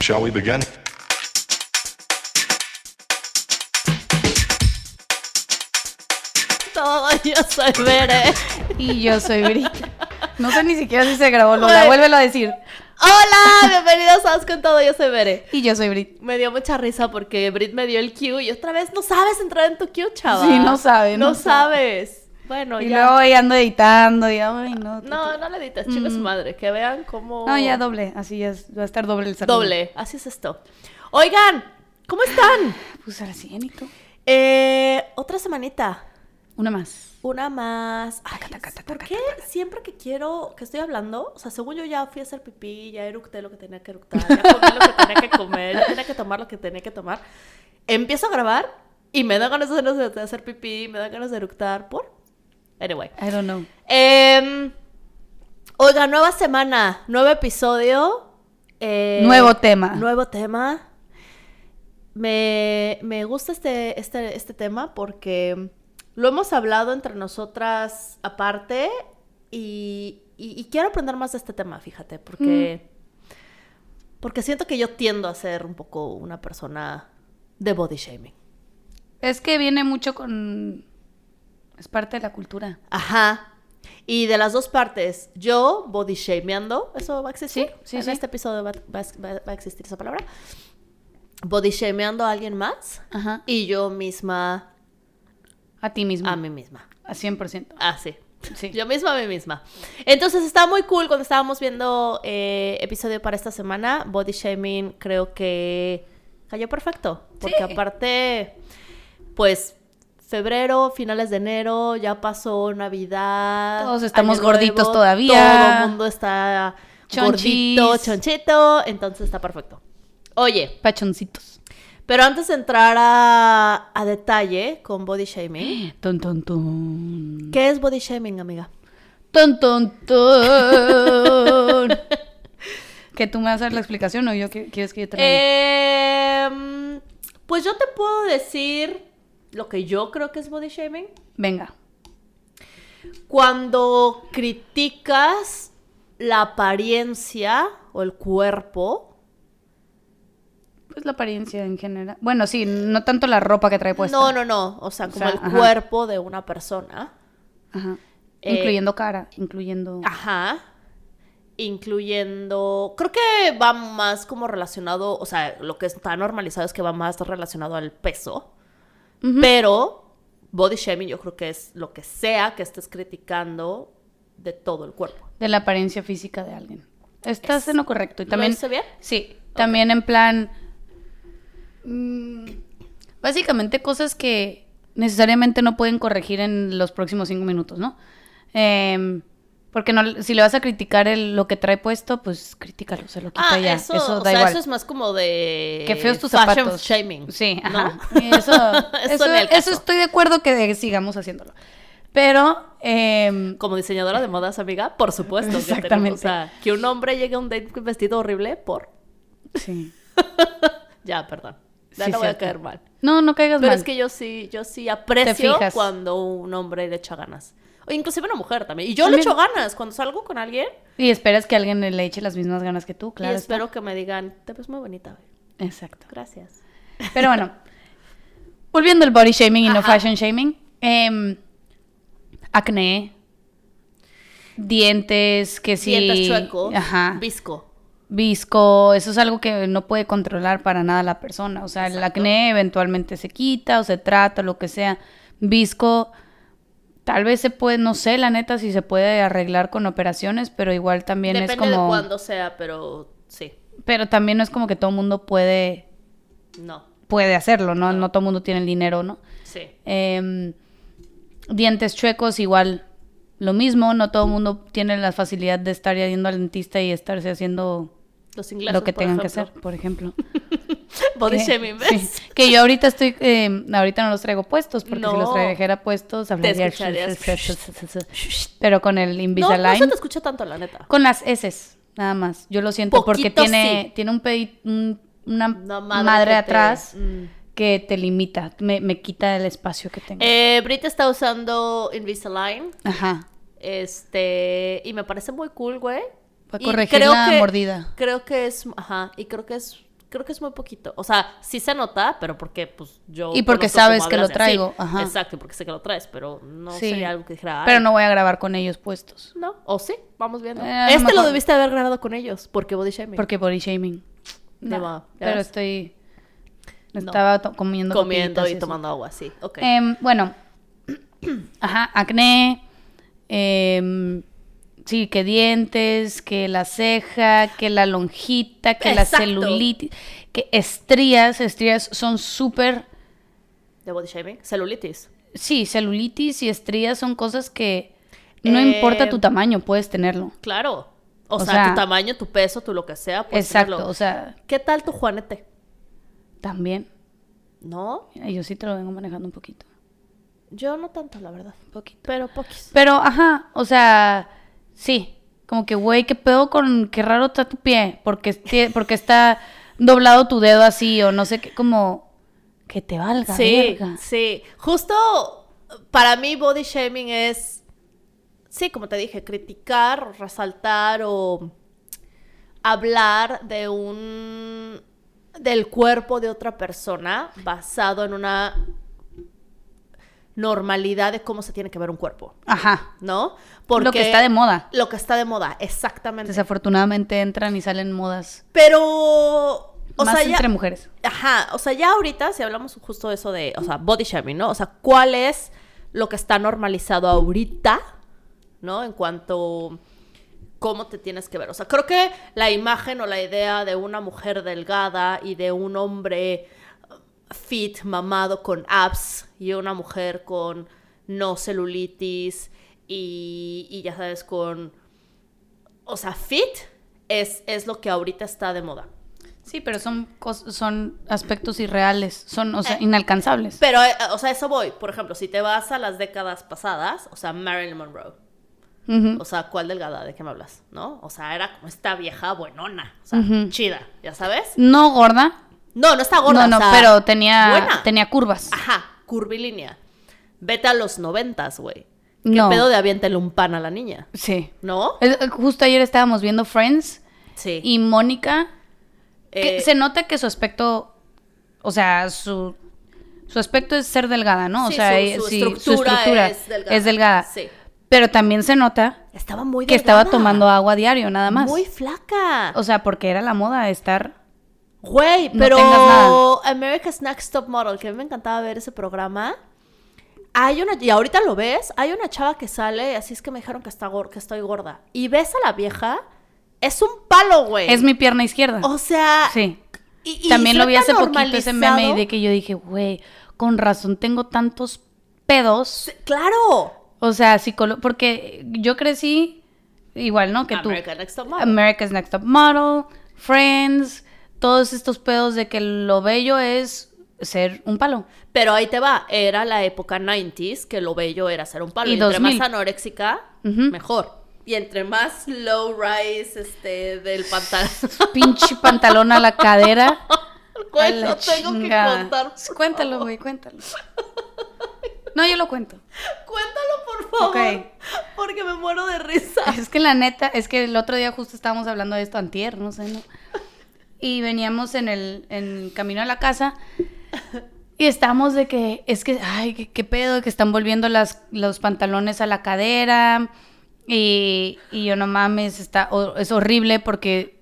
Shall we begin? Todo, yo soy Bere. Y yo soy Brit. No sé ni siquiera si se grabó, Lola. Vuélvelo a decir. Hola, bienvenidos a Os con Todo, yo soy Bere. Y yo soy Brit. Me dio mucha risa porque Brit me dio el cue y otra vez no sabes entrar en tu cue, chava. Sí, no sabe, No, no sabe. Bueno, Y ya. luego ahí ando editando y ay, no. No, no le edites, chinga su madre. Que vean cómo. No, ya doble. Así ya va a estar doble el saludo. Doble, así es esto. Oigan, ¿cómo están? Pues ahora sí, Anito. Eh, otra semanita. Una más. Una más. Ay, Taca, taca, taca, ¿Por qué siempre que quiero, que estoy hablando, o sea, según yo ya fui a hacer pipí, ya eructé lo que tenía que eructar, ya comí lo que tenía que comer, ya tenía que tomar lo que tenía que tomar, empiezo a grabar y me da ganas de hacer, de hacer pipí, me da ganas de eructar, ¿por? Anyway. I don't know. Em, oiga, nueva semana, nuevo episodio. eh, Nuevo tema. Nuevo tema. Me, me gusta este, este, este tema porque lo hemos hablado entre nosotras aparte y, y- y quiero aprender más de este tema, fíjate, porque, porque siento que yo tiendo a ser un poco una persona de body shaming. Es que viene mucho con. Es parte de la cultura. Ajá. Y de las dos partes, yo body shameando, ¿eso va a existir? Sí, sí, En sí. este episodio va, va- va- va a existir esa palabra. Body shameando a alguien más Ajá. y yo misma A ti mismo. a mí misma. A 100%. Ah, sí. Sí. Yo misma a mí misma. Entonces está muy cool cuando estábamos viendo eh, episodio para esta semana. Body shaming creo que cayó perfecto. Porque Sí. aparte, pues febrero, finales de enero, ya pasó Navidad. Todos estamos gorditos Nuevo, todavía. Todo el mundo está Chonchis. gordito, chonchito. Entonces está perfecto. Oye, Pachoncitos. pero antes de entrar a, a detalle con body shaming, Ton, ton, ton. ¿qué es body shaming, amiga? Ton, ton, ton. ¿Que tú me vas a dar la explicación o yo qui- quieres que yo te la? Em, pues yo te puedo decir lo que yo creo que es body shaming. Venga. Cuando criticas la apariencia o el cuerpo. Pues la apariencia en general. Bueno, sí, no tanto la ropa que trae puesta. No, no, no. O sea, O como sea, el ajá. cuerpo de una persona. Ajá. Eh, incluyendo cara, incluyendo. Ajá. Incluyendo. Creo que va más como relacionado. O sea, lo que está normalizado es que va más relacionado al peso. Pero body shaming yo creo que es lo que sea que estés criticando de todo el cuerpo. De la apariencia física de alguien. Estás Es- en lo correcto. Y ¿Lo también. hice bien? Sí. También en plan. mm, básicamente cosas que necesariamente no pueden corregir en los próximos cinco minutos, ¿no? Em, porque no, si le vas a criticar el- lo que trae puesto, pues críticalo, se lo quita Ah, ya. eso, Eso, o da sea, igual. eso es más como de. Qué feos tus fashion zapatos. shaming. Sí, ¿no? ajá. Eso, Eso estoy de acuerdo que sigamos haciéndolo. Pero, em, Como diseñadora de modas, amiga, por supuesto. que tenemos- Exactamente. o sea, que un hombre llegue a un date vestido horrible por. sí. Ya, perdón. Ya Sí, no voy a caer mal. No, no caigas Pero mal. es que yo sí, yo sí aprecio cuando un hombre le echa ganas. O inclusive una mujer también. Y yo le echo ganas cuando salgo con alguien. Y esperas que alguien le eche las mismas ganas que tú, claro. y está. espero que me digan, te ves muy bonita, güey. Exacto. Gracias. Pero bueno, volviendo al body shaming y no fashion shaming. em, acné, dientes, que sí. Dientes chuecos. Ajá. Visco. Visco, eso es algo que no puede controlar para nada la persona. O sea, el acné eventualmente se quita o se trata, lo que sea. Visco, tal vez se puede, no sé, la neta, si se puede arreglar con operaciones, pero igual también Depende es como. de cuándo sea, pero sí. Pero también no es como que todo el mundo puede, No. puede hacerlo, ¿no? No todo el mundo tiene el dinero, ¿no? Sí. Em, dientes chuecos, igual lo mismo, no todo el mundo tiene la facilidad de estar yendo al dentista y estarse haciendo Los lo que tengan que hacer, por ejemplo. Body Que- shaming, sí, ¿ves? que yo ahorita estoy, em, ahorita no los traigo puestos, porque si No. los trajera puestos hablaría... Pero con el No, no Invisalign, se te escucha tanto, la neta. con las S, nada más. Yo lo siento porque tiene, sí. tiene un, pedi- un- una, Una madre, madre que te- atrás mm. que te limita, me, me quita el espacio que tengo. Eh, Brit está usando Invisalign. Ajá. Este. Y me parece muy cool, güey. Para corregir la que- mordida. Creo que es. Ajá. Y creo que es creo que es muy poquito. O sea, sí se nota, pero porque pues yo... Y porque sabes que lo traigo, ajá. Exacto, porque sé que lo traes, pero no Sí. sería algo que dijera... Pero "Ay, no voy a grabar con ellos puestos. No, o sí, vamos viendo. Eh, este lo debiste haber grabado con ellos, porque body shaming. Porque body shaming. No, va, ya pero ves. estoy... No. Estaba comiendo Comiendo y tomando agua, sí. Ok. Em, bueno, ajá, acné, em, sí, que dientes, que la ceja, que la lonjita, que la celulitis, que estrías, estrías son súper, ¿De body shaming? Celulitis. sí, celulitis y estrías son cosas que no Eh, importa tu tamaño, puedes tenerlo. Claro. O, O sea, sea- tu tamaño, tu peso, tu lo que sea. puedes Exacto, tenerlo. o sea, ¿Qué tal tu juanete? también. ¿No? Mira, Yo sí te lo vengo manejando un poquito. Yo no tanto, la verdad. Un poquito. Pero poquis. Pero, ajá, o sea, sí. Como que, güey, qué pedo con qué raro está tu pie. Porque, porque está doblado tu dedo así, o no sé qué, como que te valga. Sí, verga. sí. Justo para mí body shaming es, sí, como te dije, criticar, resaltar o hablar de un del cuerpo de otra persona basado en una normalidad de cómo se tiene que ver un cuerpo, Ajá. ¿no? Lo que está de moda. Lo que está de moda, exactamente. Desafortunadamente entran y salen modas. Pero, o más sea, ya, entre mujeres. Ajá, o sea, ya ahorita, si hablamos justo de eso de, o sea, body shaming, ¿no? O sea, ¿cuál es lo que está normalizado ahorita, ¿no? En cuanto cómo te tienes que ver. O sea, creo que la imagen o la idea de una mujer delgada y de un hombre fit, mamado, con abs, y una mujer con no celulitis y, y ya sabes, con, o sea, fit, es, es lo que ahorita está de moda. Sí, pero son, son aspectos irreales, son, o sea, Eh, inalcanzables. Pero, eh, o sea, eso voy. Por ejemplo, si te vas a las décadas pasadas, o sea, Marilyn Monroe. O sea, ¿cuál delgada? ¿De qué me hablas? ¿No? O sea, era como esta vieja buenona. O sea, chida, ¿ya sabes? No gorda. No, no está gorda. no, no, o sea, pero tenía, buena. tenía curvas. Ajá, curvilínea. Vete a los noventas, güey. ¿Qué No. pedo de aviéntale un pan a la niña? Sí. ¿No? Es- Justo ayer estábamos viendo Friends Sí. y Mónica Eh, se nota que su aspecto, o sea, su, su aspecto es ser delgada, ¿no? O sí, sea, su- eh, su sí, estructura es delgada. es delgada. Sí. Pero también se nota Estaba muy que estaba tomando agua diario, nada más. Muy flaca. O sea, porque era la moda estar... Güey, No pero. America's Next Top Model, que a mí me encantaba ver ese programa. Hay una, y ahorita lo ves, hay una chava que sale, así es que me dijeron que, está que estoy gorda. Y ves a la vieja, es un palo, güey. Es mi pierna izquierda. O sea, sí. y- y También lo vi hace poquito ese meme de que yo dije, güey, con razón tengo tantos pedos. Claro. O sea, psicólogo, porque yo crecí igual, ¿no? Que tú. Next Top Model. America's Next Top Model, Friends, todos estos pedos de que lo bello es ser un palo. Pero ahí te va, era la época 90s, que lo bello era ser un palo. Y Y, entre 2000. más anoréxica, mejor. Y entre más low rise este, del pantalón. Pinche pantalón a la cadera. A la tengo que contar. Cuéntalo, güey, cuéntalo. No, yo lo cuento. Cuéntalo, por favor. Ok. Porque me muero de risa. Es que la neta, es que el otro día justo estábamos hablando de esto antier, no sé, ¿no? Y veníamos en el, en el camino a la casa y estábamos de que, es que, ay, qué, qué pedo, que están volviendo las, los pantalones a la cadera y, y yo no mames, está, es horrible porque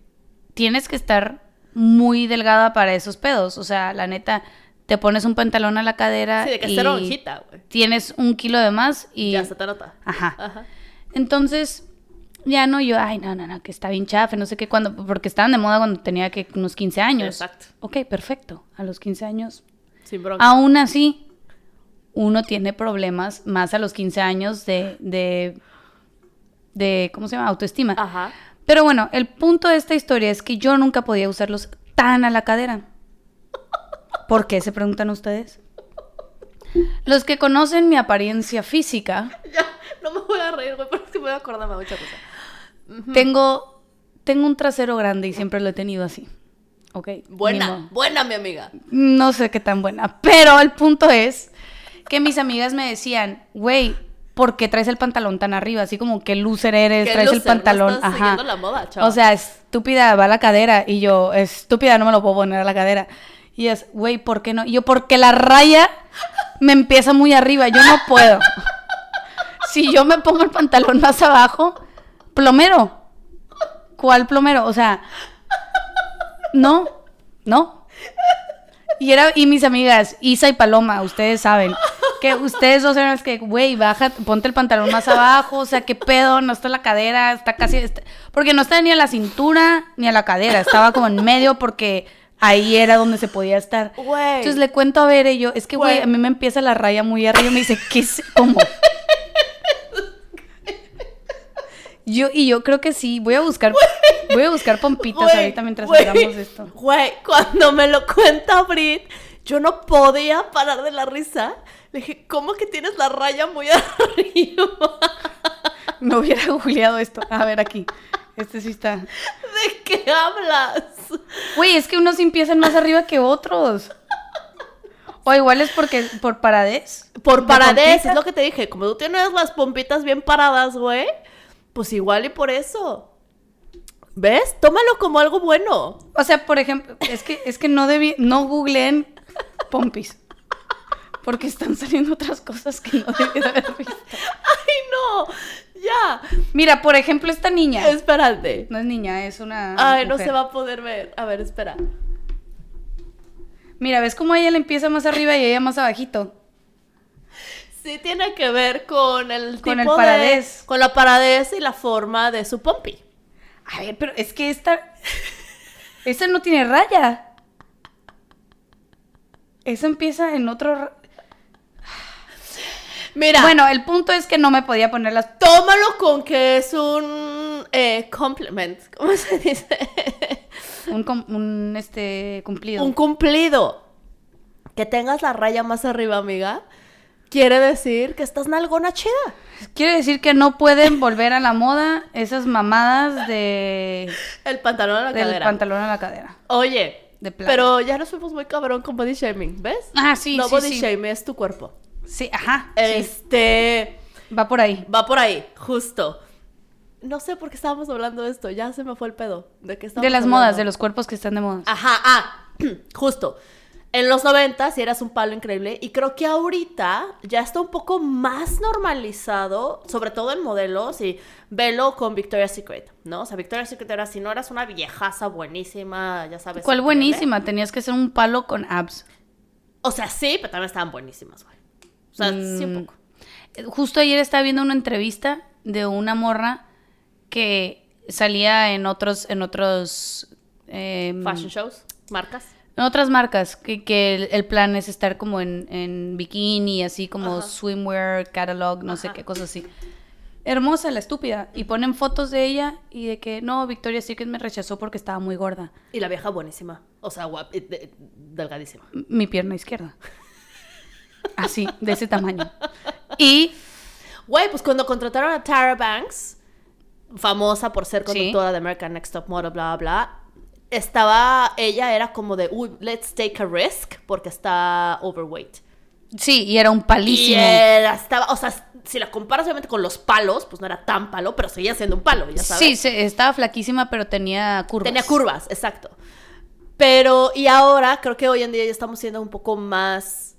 tienes que estar muy delgada para esos pedos, o sea, la neta, te pones un pantalón a la cadera Sí, de que y hojita, tienes un kilo de más y... Ya se te nota. Ajá. Ajá. Entonces, ya no, yo, ay, no, no, no, que está bien chafe, no sé qué, cuando, porque estaban de moda cuando tenía que unos 15 años. Exacto. Ok, perfecto, a los 15 años. Sin bronca. Aún así, uno tiene problemas más a los 15 años de, de, de, ¿cómo se llama? Autoestima. Ajá. Pero bueno, el punto de esta historia es que yo nunca podía usarlos tan a la cadera. ¿Por qué se preguntan ustedes? Los que conocen mi apariencia física, Ya, no me voy a reír, güey, pero sí me voy a acordarme de mucha cosa. Tengo, tengo un trasero grande y siempre lo he tenido así. ¿Ok? Buena, buena, mi amiga. No sé qué tan buena. Pero el punto es que mis amigas me decían, güey, ¿por qué traes el pantalón tan arriba? Así como que loser eres, Qué traes el loser, no pantalón. estás Ajá. la moda, chava. o sea, estúpida, va a la cadera. Y yo, estúpida, no me lo puedo poner a la cadera. Y es, güey, ¿por qué no? Y yo, porque la raya me empieza muy arriba, yo no puedo. si yo me pongo el pantalón más abajo, plomero. ¿Cuál plomero? O sea, no, no. Y era, y mis amigas, Isa y Paloma, ustedes saben, que ustedes dos eran las que, güey, baja, ponte el pantalón más abajo, o sea, qué pedo, no está la cadera, está casi, está- porque no está ni a la cintura ni a la cadera, estaba como en medio porque ahí era donde se podía estar. Entonces le cuento a ver y yo, es que, güey, Güey. a mí me empieza la raya muy arriba y me dice, ¿qué es? ¿Cómo? Yo, y yo creo que sí, voy a buscar, voy a buscar pompitas ahorita mientras güey, hablamos de esto. Güey, cuando me lo cuenta Brit, yo no podía parar de la risa. Le dije, ¿cómo que tienes la raya muy arriba? No hubiera googleado esto. A ver aquí. Este sí está. ¿De qué hablas? Güey, es que unos empiezan más arriba que otros. O igual es porque por paradez. Por De paradez, es lo que te dije. Como tú tienes las pompitas bien paradas, güey, pues igual y por eso. ¿Ves? Tómalo como algo bueno. O sea, por ejemplo, es que, es que no debí, no googleen pompis. Porque están saliendo otras cosas que no debí de haber visto. ¡Ay, no! Ya. Mira, por ejemplo, esta niña. Espérate. No es niña, es una. Ay, no se va a poder ver. A ver, espera. Mira, ¿ves cómo ella le empieza más arriba y ella más abajito? Sí tiene que ver con el Con tipo el paradez. de... Con la paradez y la forma de su pompi. A ver, pero es que esta. Esta no tiene raya. Esa empieza en otro. ra- Mira, Bueno, el punto es que no me podía poner las. tómalo con que es un eh, compliment. ¿Cómo se dice? Un, com- un, este cumplido. un cumplido. Que tengas la raya más arriba, amiga, quiere decir que estás nalgona chida. Quiere decir que no pueden volver a la moda esas mamadas de El pantalón a la del cadera. pantalón a la cadera. Oye, De pero ya nos fuimos muy cabrón con body shaming, ¿ves? Ah, sí, no sí, body sí. shaming, es tu cuerpo. Sí, ajá. sí. Este, Va por ahí. va por ahí, justo. No sé por qué estábamos hablando de esto, ya se me fue el pedo. ¿De qué estábamos De las hablando? modas, de los cuerpos que están de moda. Ajá, ah, justo. En los 90 sí eras un palo increíble y creo que ahorita ya está un poco más normalizado, sobre todo en modelos y velo con Victoria's Secret, ¿no? O sea, Victoria's Secret era si no eras una viejaza buenísima, ya sabes. ¿Cuál buenísima? Tenías que ser un palo con abs. O sea, sí, pero también estaban buenísimas, güey. O sea, sí un Mm, poco. Eh, Justo ayer estaba viendo una entrevista de una morra que salía en otros, en otros, em, Fashion shows, marcas. En otras marcas, que, que el, el plan es estar como en, en bikini, así como Ajá. swimwear, catalog, no sé qué cosas así. Hermosa la estúpida. Y ponen fotos de ella y de que no, Victoria Secret me rechazó porque estaba muy gorda. Y la vieja buenísima. O sea, guap- eh, de- delgadísima. Mi pierna izquierda. Así, de ese tamaño. Y Güey, pues cuando contrataron a Tara Banks, famosa por ser Sí. conductora de American Next Top Model, bla, bla, bla, estaba, ella era como de, uy, let's take a risk, porque está overweight. sí, y era un Y palísimo. era, estaba, o sea, si la comparas obviamente con los palos, pues no era tan palo, pero seguía siendo un palo, ya sabes. Sí, se- estaba flaquísima, pero tenía curvas. Tenía curvas, exacto. Pero, y ahora creo que hoy en día ya estamos siendo un poco más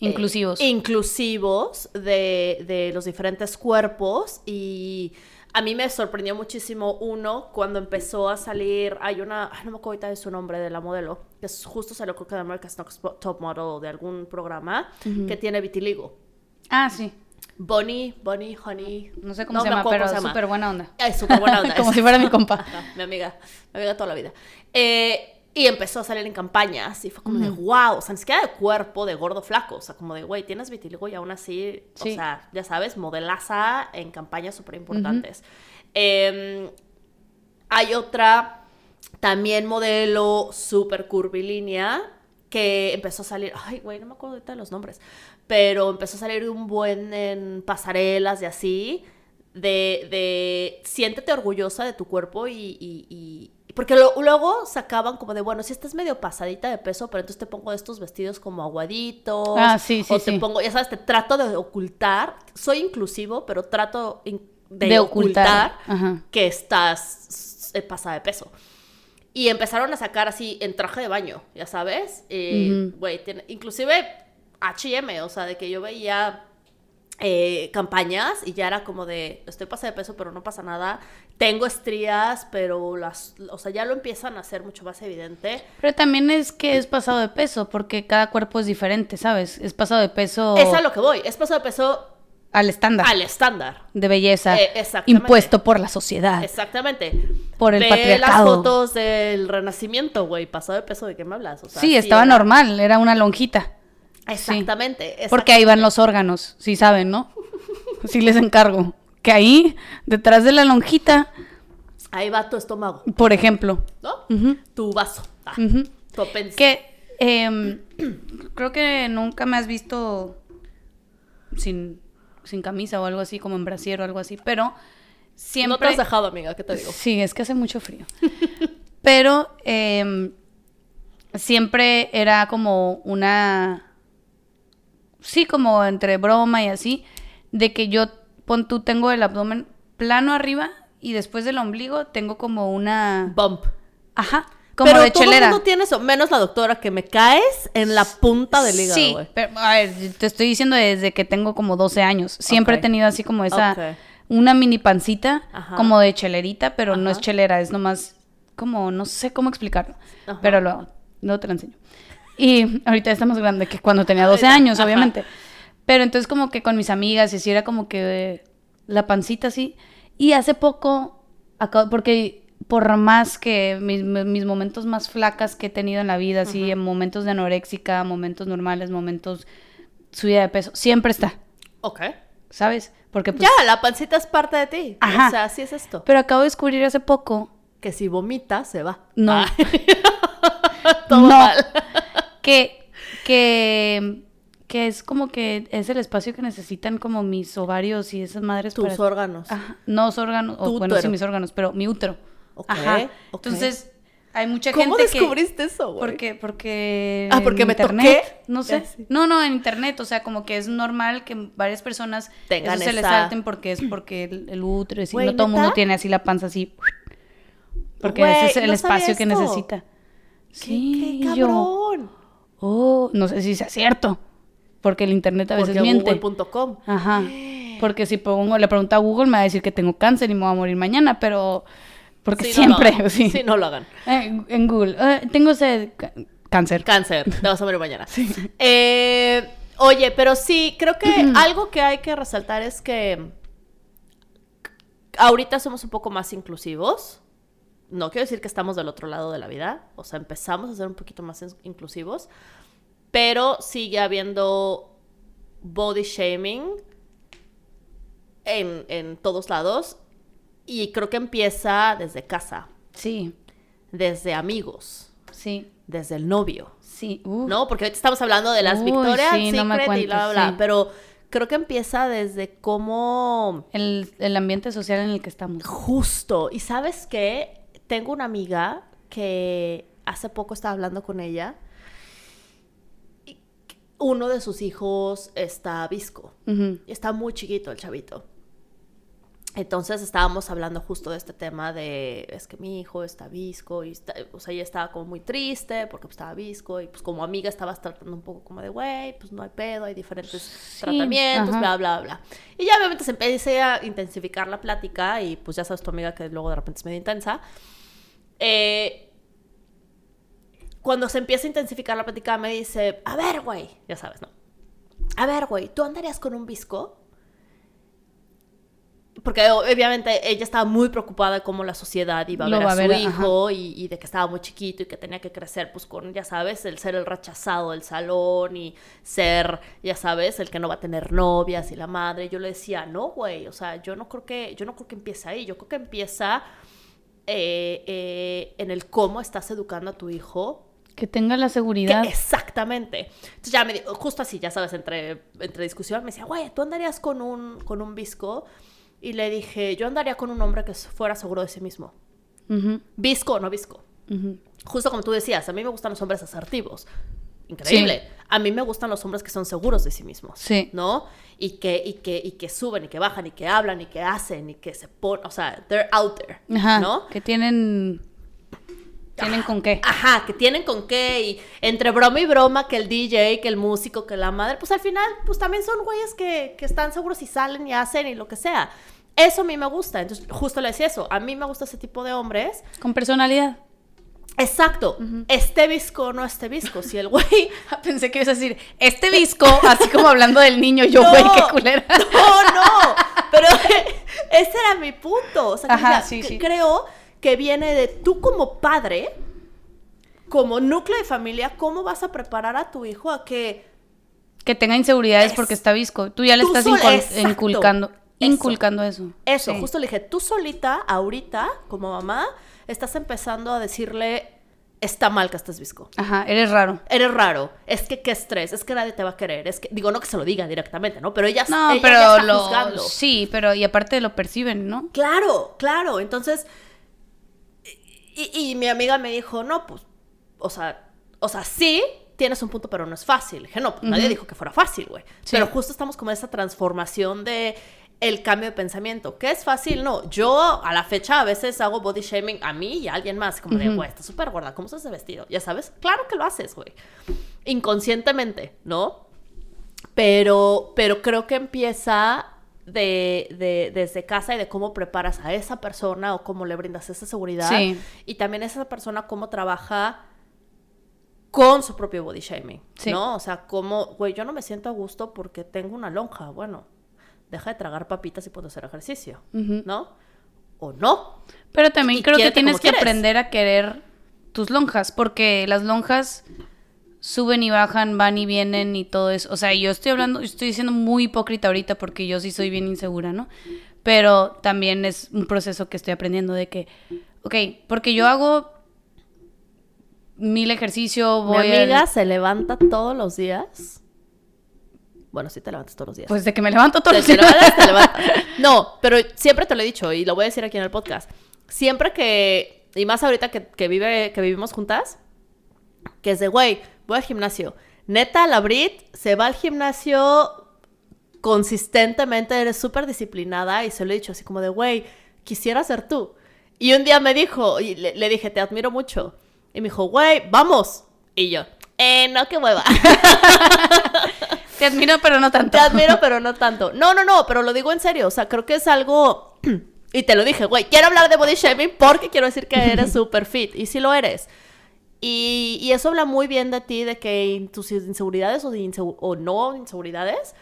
eh, Inclusivos. inclusivos de, de los diferentes cuerpos y a mí me sorprendió muchísimo uno cuando empezó a salir, hay una, ay, no me acuerdo ahorita de su nombre de la modelo, que es, justo salió creo que de America's Next Top Model o de algún programa que tiene vitiligo. Ah, sí. Bonnie, Bonnie, Honey. No sé cómo se llama, pero súper buena onda. Es súper buena onda. Como si fuera mi compa. Ajá, mi amiga, mi amiga toda la vida. Eh, y empezó a salir en campañas y fue como de wow, o sea, ni siquiera de cuerpo, de gordo flaco, o sea, como de güey, tienes vitiligo y aún así, Sí. o sea, ya sabes, modelaza en campañas súper importantes. Em, hay otra, también modelo súper curvilínea, que empezó a salir, ay, güey, no me acuerdo ahorita de los nombres, pero empezó a salir un buen en pasarelas y así, de, de siéntete orgullosa de tu cuerpo y, y- y porque lo- luego sacaban como de, bueno, si estás medio pasadita de peso, pero entonces te pongo estos vestidos como aguaditos. Ah, sí, sí, O te sí. pongo, ya sabes, te trato de ocultar. Soy inclusivo, pero trato de, De ocultar, que estás pasada de peso. Y empezaron a sacar así en traje de baño, ya sabes. Eh, tiene- inclusive H&M, o sea, de que yo veía eh, campañas y ya era como de, estoy pasada de peso, pero no pasa nada. Tengo estrías, pero las, o sea, ya lo empiezan a hacer mucho más evidente. Pero también es que es pasado de peso, porque cada cuerpo es diferente, ¿sabes? Es pasado de peso Es a lo que voy, es pasado de peso al estándar al estándar. de belleza Eh, exactamente. impuesto por la sociedad. Exactamente. Por el Ve las patriarcado. fotos del renacimiento, güey, pasado de peso, ¿de qué me hablas? O sea, sí, estaba era- normal, era una lonjita. Exactamente. Porque ahí van los órganos, sí saben, ¿no? Sí les encargo. Que ahí, detrás de la lonjita, Ahí va tu estómago, por ejemplo. ¿no? Tu vaso. Ah, tu apéndice. Que em, creo que nunca me has visto sin, sin camisa o algo así, como en brasier o algo así, pero No te siempre... has dejado, amiga, ¿qué te digo? Sí, es que hace mucho frío. Pero em, siempre era como una... Sí, como entre broma y así, de que yo, pon tú, tengo el abdomen plano arriba y después del ombligo tengo como una... Bump. Ajá, como Pero de todo chelera. el mundo tiene eso, menos la doctora, que me caes en la punta del hígado, Sí, pero a ver, te estoy diciendo desde que tengo como 12 años. Siempre he tenido así como esa, Ok. una mini pancita, Ajá. como de chelerita, pero no es chelera, es nomás como, no sé cómo explicarlo, Ajá. pero lo, luego te lo enseño. Y ahorita está más grande que cuando tenía 12 Ahorita, años, obviamente. Pero entonces como que con mis amigas y así era como que eh, la pancita así. Y hace poco, acabo- porque por más que mis, mis momentos más flacas que he tenido en la vida, así, en momentos de anoréxica, momentos normales, momentos subida de peso, siempre está, Ok. ¿sabes? Porque pues, Ya, la pancita es parte de ti. Ajá. O sea, así es esto. Pero acabo de descubrir hace poco Que si vomita, se va. No. Todo No. mal. que, que, que es como que es el espacio que necesitan como mis ovarios y esas madres Tus para- órganos. Ajá, no los órganos, o bueno, sí mis órganos, pero mi útero. Ajá. Entonces, hay mucha ¿Cómo gente que... descubriste eso, güey? Porque, porque... Ah, porque en me internet, toqué. No sé. Sí. No, no, en internet. O sea, como que es normal que varias personas Tengan eso se les salten porque es porque el, el útero, Güey, no todo el mundo tiene así la panza así. Porque Güey, ese es el no espacio que necesita. ¿Qué, Sí, qué y yo, cabrón? oh, no sé si sea cierto. Porque el internet a veces Porque miente. google.com. Ajá. Porque si pongo, le pregunto a Google, me va a decir que tengo cáncer y me voy a morir mañana, pero. Porque Sí, no siempre, hagan. sí. Sí, no lo hagan. Eh, en Google, eh, tengo ese cáncer. Cáncer, te vas a morir mañana. Eh, oye, pero sí, creo que algo que hay que resaltar es que ahorita somos un poco más inclusivos. No quiero decir que estamos del otro lado de la vida, o sea, empezamos a ser un poquito más in- inclusivos, pero sigue habiendo body shaming en, en todos lados y creo que empieza desde casa, Sí, desde amigos, sí, desde el novio. sí. ¿no? Porque ahorita estamos hablando de las Uy, Victoria's sí, no me y bla, bla, bla, sí. pero creo que empieza desde cómo El, el ambiente social en el que estamos. justo. Y sabes qué, tengo una amiga que hace poco estaba hablando con ella. Uno de sus hijos está visco. Ujú. Está muy chiquito el chavito. Entonces estábamos hablando justo de este tema de, es que mi hijo está visco, y está- o sea, ella estaba como muy triste porque pues, estaba visco, y pues como amiga estabas tratando un poco como de, güey, pues no hay pedo, hay diferentes tratamientos, ajá. bla, bla, bla. Y ya obviamente se empecé a intensificar la plática, y pues ya sabes tu amiga que luego de repente es medio intensa. Eh, cuando se empieza a intensificar la plática me dice, a ver, güey, ya sabes, ¿no? A ver, güey, ¿tú andarías con un visco? Porque obviamente ella estaba muy preocupada de cómo la sociedad iba a Lo ver a a su ver, hijo y, y de que estaba muy chiquito y que tenía que crecer, pues con, ya sabes, el ser el rechazado del salón y ser, ya sabes, el que no va a tener novias y la madre. Yo le decía, no, güey, o sea, yo no creo que, yo no creo que empiece ahí, yo creo que empieza eh, eh, en el cómo estás educando a tu hijo Que tenga la que- seguridad. exactamente. Entonces ya me di- justo así, ya sabes, entre, entre discusión, me decía, güey, ¿tú andarías con un, con un visco? Y le dije, yo andaría con un hombre que fuera seguro de sí mismo. Ujú, Visco o no visco. Justo como tú decías, a mí me gustan los hombres asertivos. Increíble. A mí me gustan los hombres que son seguros de sí mismos. Sí. ¿No? Y que, y que, y que suben, y que bajan, y que hablan, y que hacen, y que se ponen. O sea, they're out there. Ajá. ¿No? Que tienen. ¿Tienen con qué? Ajá, que tienen con qué. Y entre broma y broma, que el DJ, que el músico, que la madre. Pues al final, pues también son güeyes que, que están seguros y salen y hacen y lo que sea. Eso a mí me gusta. Entonces, justo le decía eso. A mí me gusta ese tipo de hombres. Con personalidad. Exacto. Este visco o no este visco. Si el güey Pensé que ibas a decir, este visco, así como hablando del niño, yo, No, güey, qué culera. No, no, pero ese era mi punto. O sea, que Ajá, ya- sí, que sí. creo que viene de tú como padre, como núcleo de familia, ¿cómo vas a preparar a tu hijo a que Que tenga inseguridades Es- porque está visco. Tú ya le Tú estás incul- inculcando, Eso. inculcando eso. eso, Sí. justo le dije, tú solita, ahorita, como mamá, estás empezando a decirle, está mal que estés visco. Ajá, eres raro. Eres raro, es que qué estrés, es que nadie te va a querer, es que, digo, no que se lo diga directamente, ¿no? Pero ella, No, ella pero está lo. juzgando. Sí, pero y aparte lo perciben, ¿no? Claro, claro. Entonces, y, y mi amiga me dijo, no, pues, o sea, o sea, sí, tienes un punto, pero no es fácil. Dije, no, pues nadie dijo que fuera fácil, güey. Sí. Pero justo estamos como en esa transformación de el cambio de pensamiento. ¿Qué es fácil? No, yo a la fecha a veces hago body shaming a mí y a alguien más, como de, Ujú. güey, está súper gorda, ¿cómo se hace vestido? Ya sabes, claro que lo haces, güey. Inconscientemente, ¿no? Pero, pero creo que empieza de, de- desde casa y de cómo preparas a esa persona o cómo le brindas esa seguridad. Sí. Y también esa persona cómo trabaja con su propio body shaming, Sí. ¿no? O sea, como, güey, yo no me siento a gusto porque tengo una lonja. Bueno, deja de tragar papitas y puedo hacer ejercicio. ¿no? O no. Pero también Y creo que tienes que quieres. aprender a querer tus lonjas, porque las lonjas suben y bajan, van y vienen y todo eso. O sea, yo estoy hablando, estoy siendo muy hipócrita ahorita porque yo sí soy bien insegura, ¿no? Pero también es un proceso que estoy aprendiendo de que, ok, porque yo hago mil ejercicio, Mi voy a- amiga se levanta todos los días. Bueno, sí te levantas todos los días. Pues de que me levanto todos los días. levantas, te levantas. No, pero siempre te lo he dicho y lo voy a decir aquí en el podcast. Siempre que, y más ahorita que, que vive, que vivimos juntas, que es de, güey, voy al gimnasio. Neta, la Brit se va al gimnasio consistentemente, eres súper disciplinada y se lo he dicho así como de, güey, quisiera ser tú. Y un día me dijo, y le, le dije, te admiro mucho. Y me dijo, güey, vamos. Y yo, eh, no, qué hueva. Te admiro, pero no tanto. Te admiro, pero no tanto. No, no, no, pero lo digo en serio. O sea, creo que es algo. Y te lo dije, güey, quiero hablar de body shaming porque quiero decir que eres súper fit. Y sí lo eres. Y, y eso habla muy bien de ti, de que tus inseguridades o, insegu- o no inseguridades,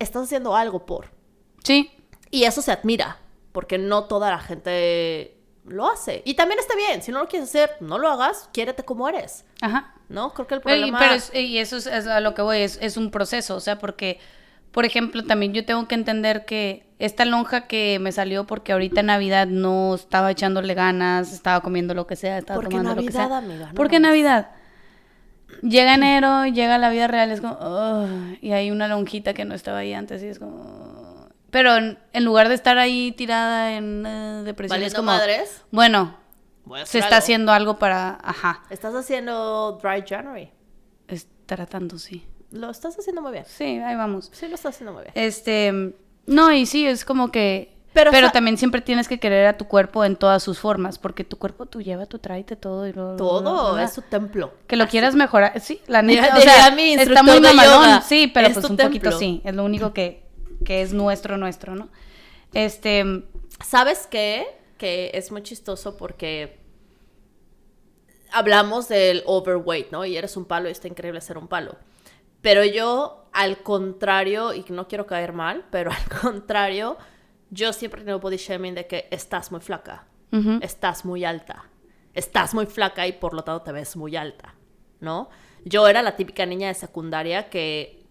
estás haciendo algo por. Sí, Y eso se admira, porque no toda la gente lo hace. Y también está bien, si no lo quieres hacer, no lo hagas, quiérete como eres. ajá. ¿No? Creo que el problema... pero es- y eso es, es a lo que voy, es, es un proceso, o sea, porque, por ejemplo, también yo tengo que entender que esta lonja que me salió porque ahorita en Navidad no estaba echándole ganas, estaba comiendo lo que sea, estaba Porque tomando lo que sea. amiga, no porque. Navidad. Llega enero, llega la vida real, es como, "Ugh", y hay una lonjita que no estaba ahí antes y es como... Pero en, en lugar de estar ahí tirada en eh, depresión, es como, madres. bueno, se está algo. haciendo algo para, ajá, Estás haciendo Dry January. es tratando, sí. Lo estás haciendo muy bien. Sí, ahí vamos. Sí, lo estás haciendo muy bien. Este, no, y sí, es como que... Pero, Pero, también siempre tienes que querer a tu cuerpo en todas sus formas, porque tu cuerpo tú lleva, tú tráete todo y lo, Todo es su templo. Que lo quieras mejorar, sí, la neta, o sea, mi está muy yoga, sí, pero es pues un poquito sí, es lo único que, que es nuestro, nuestro, ¿no? Este, ¿Sabes qué? Que es muy chistoso porque hablamos del overweight, ¿no? Y eres un palo y está increíble ser un palo. Pero yo, al contrario, y no quiero caer mal, pero al contrario, yo siempre tengo body shaming de que estás muy flaca, estás muy alta, estás muy flaca y por lo tanto te ves muy alta, ¿no? Yo era la típica niña de secundaria que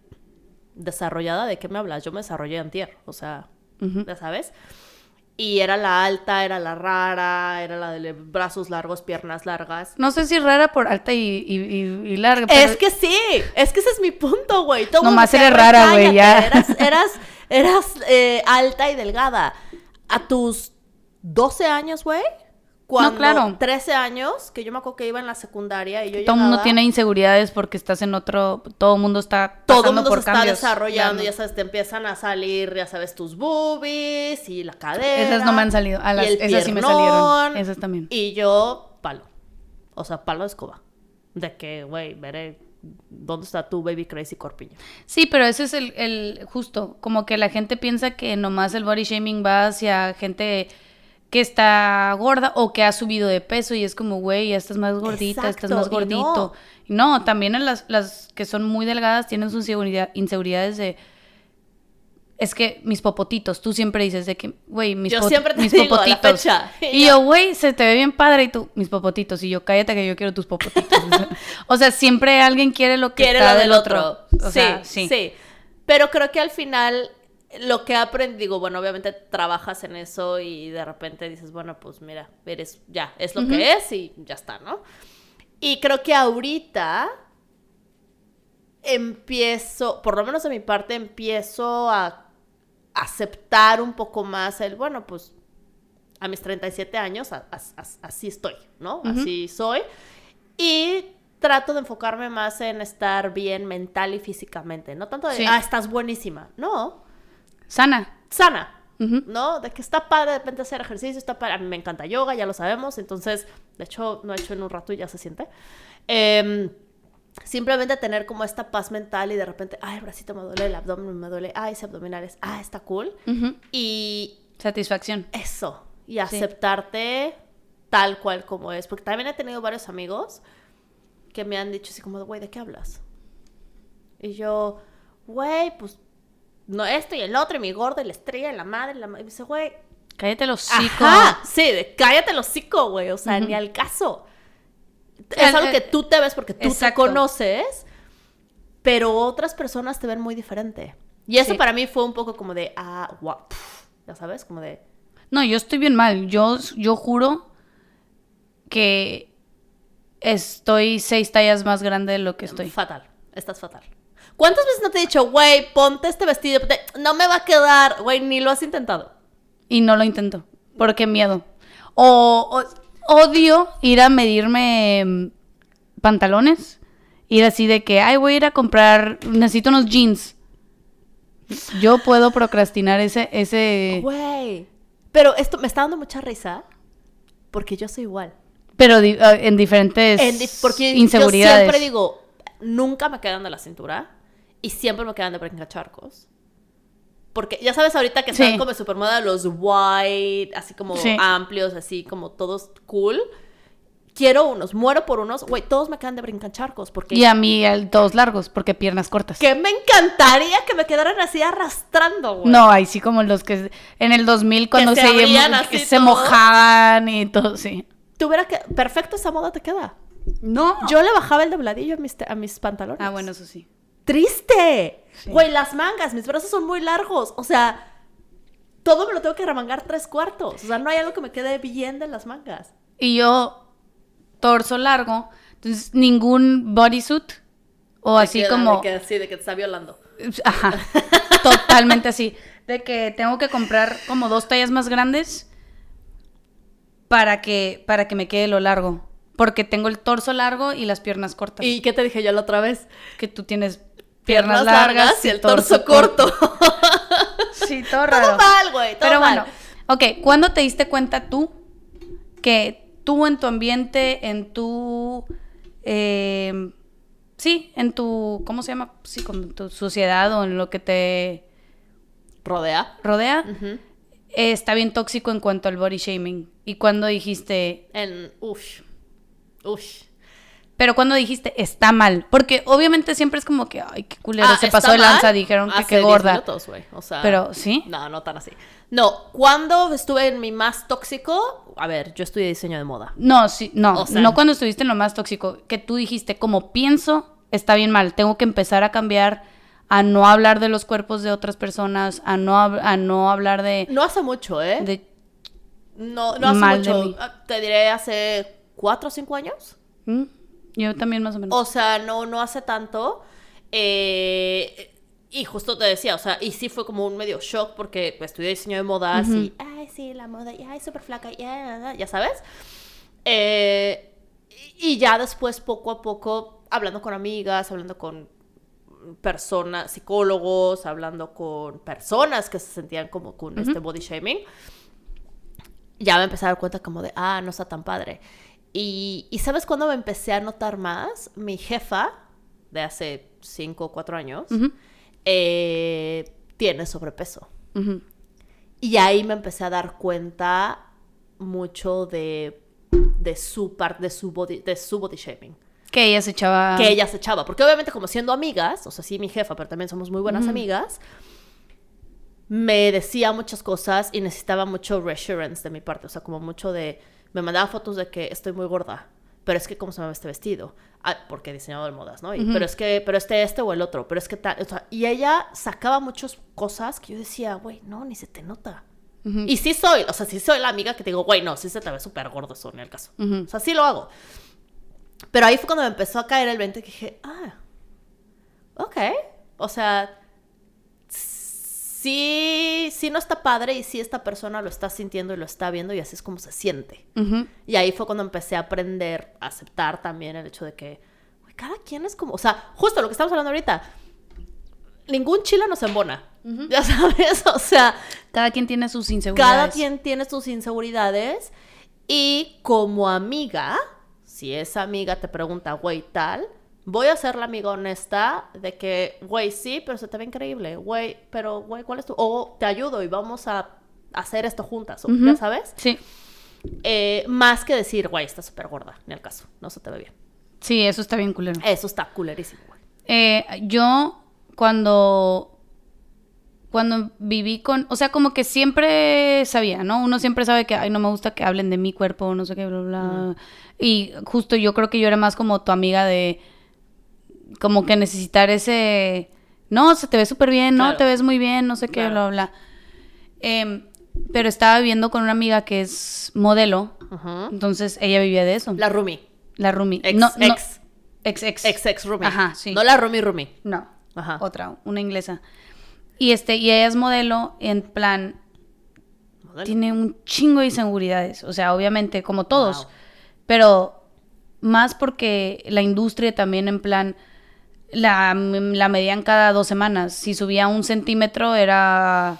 desarrollada, ¿de qué me hablas? Yo me desarrollé antier, o sea, ya sabes. Y era la alta, era la rara, era la de brazos largos, piernas largas. no sé si rara por alta y, y, y- larga, pero Es que sí, es que ese es mi punto, güey. Nomás eres "Güey, rara, güey, ya". Eras, eras, eras, eh, alta y delgada. A tus 12 años, güey, Cuando claro. 13 años, que yo me acuerdo que iba en la secundaria y yo Todo el mundo tiene inseguridades porque estás en otro. Todo el mundo está todo el mundo por se está desarrollando, Ya ya no- sabes, te empiezan a salir, ya sabes, tus boobies y la cadera. Esas no me han salido. A las, y el esas sí me piernón, salieron. Esas también. Y yo, palo. O sea, palo de escoba. De que, güey, veré dónde está tu baby crazy corpiño. Sí, pero ese es el, el justo, como que la gente piensa que nomás el body shaming va hacia gente que está gorda o que ha subido de peso y es como, güey, ya estás más gordita, estás Exacto, más y gordito. Y no, también en las, las que son muy delgadas tienen sus inseguridad- inseguridades de... Es que mis popotitos, tú siempre dices de que, güey, mis, Yo po- siempre te mis digo, a la popotitos. fecha. Y yo, güey, se te ve bien padre y tú, mis popotitos. Y yo, cállate que yo quiero tus popotitos. O sea, siempre alguien quiere lo que Quiere está lo del del otro. otro. O sí, sea, sí, sí. Pero creo que al final lo que he aprendido, digo, bueno, obviamente trabajas en eso y de repente dices, bueno, pues mira, eres, ya, es lo que es y ya está, ¿no? Y creo que ahorita empiezo, por lo menos de mi parte, empiezo a aceptar un poco más el, bueno, pues a mis 37 años a- a- a- así estoy, ¿no? Así soy. Y trato de enfocarme más en estar bien mental y físicamente, no tanto de, Sí. ah, estás buenísima, no, Sana. sana. ¿no? De que está padre de repente hacer ejercicio, está padre, a mí me encanta yoga, ya lo sabemos, entonces, de hecho, no he hecho en un rato y ya se siente. Em, simplemente tener como esta paz mental y de repente, ay, el bracito me duele, el abdomen me duele, ay, ese abdominales, ah, está cool. Ujú. Y Satisfacción. eso, y aceptarte tal cual como es. Porque también he tenido varios amigos que me han dicho así como, güey, ¿de qué hablas? Y yo, güey, pues, no esto y el otro, y mi gordo, y la estrella, y la madre, y la madre. Y me dice, güey, Cállate los hocico. ajá, sí, de cállate el hocico, güey, o sea, ni al caso. Es El- algo que el- tú te ves porque tú te conoces, pero otras personas te ven muy diferente. Y eso Sí. para mí fue un poco como de, ah, wow, ya sabes, como de... No, yo estoy bien mal. Yo, yo juro que estoy seis tallas más grande de lo que estoy. Fatal, estás fatal. ¿Cuántas veces no te he dicho, güey, ponte este vestido? ponte- No me va a quedar, güey, ni lo has intentado. Y no lo intento. Porque miedo. O, o- odio ir a medirme mm, pantalones. Ir así de que, ay, voy a ir a comprar, necesito unos jeans. Yo puedo procrastinar ese, ese, Güey. Pero esto me está dando mucha risa porque yo soy igual. pero di- ah, en diferentes En di- porque inseguridades. yo siempre digo, nunca me quedan de la cintura y siempre me quedan de brincacharcos. Porque ya sabes ahorita que están Sí. como super moda los white, así como Sí. amplios, así como todos cool. Quiero unos, muero por unos. Güey, todos me quedan de brincacharcos porque Y a mí el- todos largos, porque piernas cortas. que me encantaría que me quedaran así arrastrando, güey. No, ahí sí como los que en el 2000 cuando se se, se mojaban y todo, sí. Tuviera que perfecto esa moda te queda. No. Yo le bajaba el dobladillo a mis, a mis pantalones. Ah, bueno, eso sí. Triste. Sí. Güey, las mangas, mis brazos son muy largos. O sea, todo me lo tengo que remangar tres cuartos. O sea, no hay algo que me quede bien de las mangas. Y yo torso largo, entonces ningún bodysuit o así como De que, sí, de que te está violando. ajá, totalmente así, de que tengo que comprar como dos tallas más grandes para que para que me quede lo largo, porque tengo el torso largo y las piernas cortas. ¿Y qué te dije yo la otra vez? que tú tienes piernas, largas, y el torso, corto. Sí, todo raro. todo mal, güey. Todo Pero mal. bueno, ok, ¿cuándo te diste cuenta tú que tú en tu ambiente, en tu... eh, sí, en tu... ¿Cómo se llama? Sí, con tu sociedad o en lo que te Rodea. rodea, eh, está bien tóxico en cuanto al body shaming? ¿Y cuando dijiste... En. Uff. Uff. Pero cuando dijiste, está mal? Porque obviamente siempre es como que, ay, qué culero, Ah, se ¿está pasó de lanza, dijeron que qué 10 gorda. minutos, güey. O sea, Pero, ¿sí? No, no tan así. No, cuando estuve en mi más tóxico, a ver, yo estudié diseño de moda. No, sí, no, O sea- no cuando estuviste en lo más tóxico, que tú dijiste, como pienso, está bien mal, tengo que empezar a cambiar, a no hablar de los cuerpos de otras personas, a no, a no hablar de... No hace mucho, ¿eh? de- no, no hace mal mucho. Ah, Te diré hace cuatro o cinco años. ¿Mm? Yo también más o menos. O sea, no, no hace tanto. Eh, y justo te decía, o sea, y sí fue como un medio shock porque estudié diseño de modas y, ay, sí, la moda, y ay, súper flaca, y, ah, ah, ah", ya sabes. Eh, y y ya después, poco a poco, hablando con amigas, hablando con personas, psicólogos, hablando con personas que se sentían como con este body shaming, ya me empecé a dar cuenta como de, ah, no está tan padre. Y, y ¿sabes cuándo me empecé a notar más? Mi jefa, de hace 5 o 4 años, eh, tiene sobrepeso. Y ahí me empecé a dar cuenta mucho de, de su parte, de su body, de su body shaming. Que ella se echaba... Que ella se echaba. Porque obviamente como siendo amigas, o sea, sí mi jefa, pero también somos muy buenas amigas, me decía muchas cosas y necesitaba mucho reassurance de mi parte. O sea, como mucho de... Me mandaba fotos de que estoy muy gorda. Pero es que cómo se me ve este vestido. Ah, porque diseñador de modas, ¿no? Y. Pero es que, pero este, este o el otro. Pero es que tal. O sea, y ella sacaba muchas cosas que yo decía, güey, no, ni se te nota. Y sí soy, o sea, sí soy la amiga que te digo, güey, no, sí se te ve súper gordo eso, en el caso. O sea, sí lo hago. Pero ahí fue cuando me empezó a caer el 20 que dije, ah, ok. O sea, sí, sí no está padre y sí esta persona lo está sintiendo y lo está viendo y así es como se siente. Y ahí fue cuando empecé a aprender, a aceptar también el hecho de que, cada quien es como, o sea, justo lo que estamos hablando ahorita, ningún chile nos embona. Ya sabes, o sea, Cada quien tiene sus inseguridades. cada quien tiene sus inseguridades y como amiga, si esa amiga te pregunta, güey, tal, voy a ser la amiga honesta de que, güey, sí, pero se te ve increíble, güey, pero, güey, ¿cuál es tu...? O te ayudo y vamos a hacer esto juntas, o. ¿ya sabes? Sí. Eh, más que decir, güey, está súper gorda, ni al caso, no se te ve bien. Sí, eso está bien culero. Eso está culerísimo, güey. Eh, yo cuando cuando viví con, o sea, como que siempre sabía, ¿no? Uno siempre sabe que, ay, no me gusta que hablen de mi cuerpo, no sé qué, bla, bla. Y justo yo creo que yo era más como tu amiga de, como que necesitar ese, no, se te ve súper bien, no, Claro. te ves muy bien, no sé qué, Claro. bla, bla. Em, pero estaba viviendo con una amiga que es modelo, Ujú. entonces ella vivía de eso, la, La Rumi. Ex, no, no, ex, ex, ex. ex, ex Rumi. Ajá, sí. No la Rumi Rumi. No, Ajá. otra, una inglesa. Y este, y ella es modelo, en plan, Modelo. tiene un chingo de inseguridades. O sea, obviamente, como todos. Wow. Pero más porque la industria también, en plan, la, la medían cada dos semanas. Si subía un centímetro, era.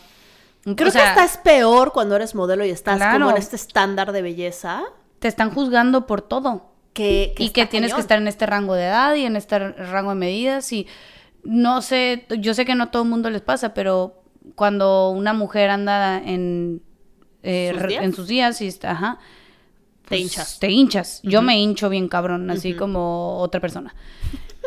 Creo o sea, que hasta es peor cuando eres modelo y estás Claro. como en este estándar de belleza Te están juzgando por todo. que, y que tienes que estar en este rango de edad y en este rango de medidas y no sé, yo sé que no a todo el mundo les pasa, pero cuando una mujer anda en, eh, ¿Sus en sus días y está, ajá, Te hinchas. Te hinchas. Yo me hincho bien cabrón, así como otra persona.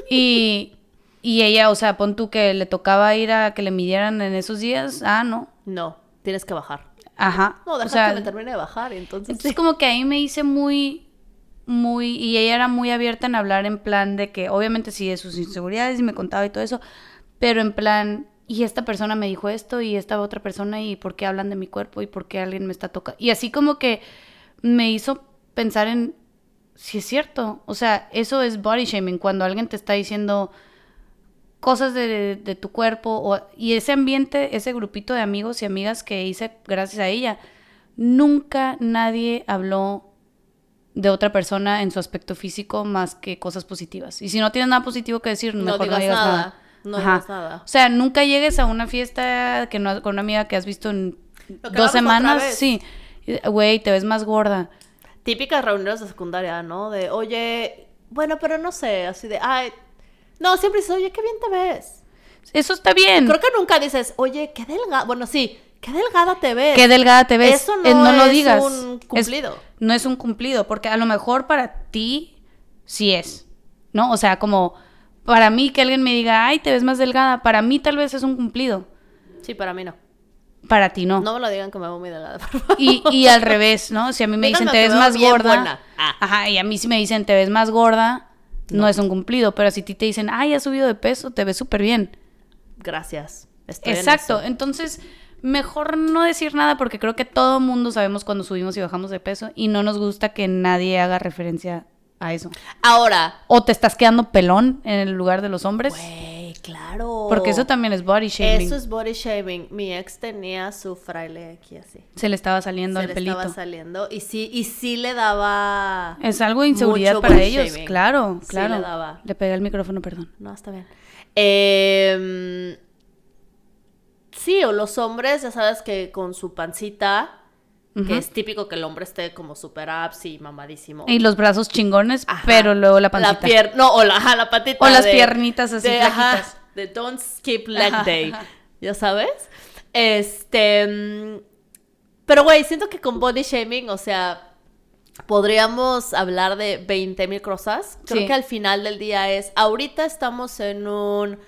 Y, y ella, o sea, pon tú que le tocaba ir a que le midieran en esos días, ah, no, No, tienes que bajar. ajá. No, o deja sea, que me termine de bajar entonces... entonces sí. como que ahí me hice muy, muy, y ella era muy abierta en hablar en plan de que, obviamente sí, de sus inseguridades y me contaba y todo eso, pero en plan, y esta persona me dijo esto y esta otra persona y por qué hablan de mi cuerpo y por qué alguien me está tocando. Y así como que me hizo pensar en, si es cierto, o sea, eso es body shaming, cuando alguien te está diciendo cosas de, de tu cuerpo o, y ese ambiente, ese grupito de amigos y amigas que hice gracias a ella, nunca nadie habló de otra persona en su aspecto físico más que cosas positivas. Y si no tienes nada positivo que decir, No mejor digas no digas nada. nada. No Ajá. digas nada. O sea, nunca llegues a una fiesta que no, con una amiga que has visto en dos semanas. Sí, güey, te ves más gorda. Típicas reuniones de secundaria, ¿no? De, oye, bueno, pero no sé, así de, ay... No, siempre dices, oye, qué bien te ves. Eso está bien. Creo que nunca dices, oye, qué delgada... Bueno, sí, qué delgada te ves. Qué delgada te ves. Eso no, Eh, no lo es digas. un Es- cumplido. no es un cumplido, porque a lo mejor para ti sí es, ¿no? O sea, como para mí que alguien me diga, ay, te ves más delgada, para mí tal vez es un cumplido, Sí, para mí no. Para ti no. No me lo digan que me veo muy delgada, por favor. Y, y al revés, ¿no? Si a mí me dicen, te ves más gorda. Ah. ajá, y a mí si me dicen, te ves más gorda, no, es un cumplido, pero si a ti te dicen, ay, has subido de peso, te ves súper bien. Gracias. Estoy Exacto, entonces mejor no decir nada porque creo que todo mundo sabemos cuando subimos y bajamos de peso y no nos gusta que nadie haga referencia a eso. Ahora, O te estás quedando pelón en el lugar de los hombres. Claro. Porque eso también es body shaming. Eso es body shaming. Mi ex tenía su fraile aquí así. Se le estaba saliendo Se el le pelito. estaba saliendo y sí, y sí le daba... Es algo de inseguridad mucho para body ellos, shaming. claro, Sí claro. le daba. Le pegué el micrófono, perdón. No, está bien. Em, sí, o los hombres, ya sabes que con su pancita, que es típico que el hombre esté como super abs y mamadísimo. Y los brazos chingones, Ajá. pero luego la pancita. pier- no, o la, ajá, la patita. O las piernitas así de, ajá. De don't skip leg day. ¿Ya sabes? Este. mm, Pero, güey, siento que con body shaming, o sea, podríamos hablar de 20 mil cosas. Creo Sí. que al final del día es. Ahorita estamos en un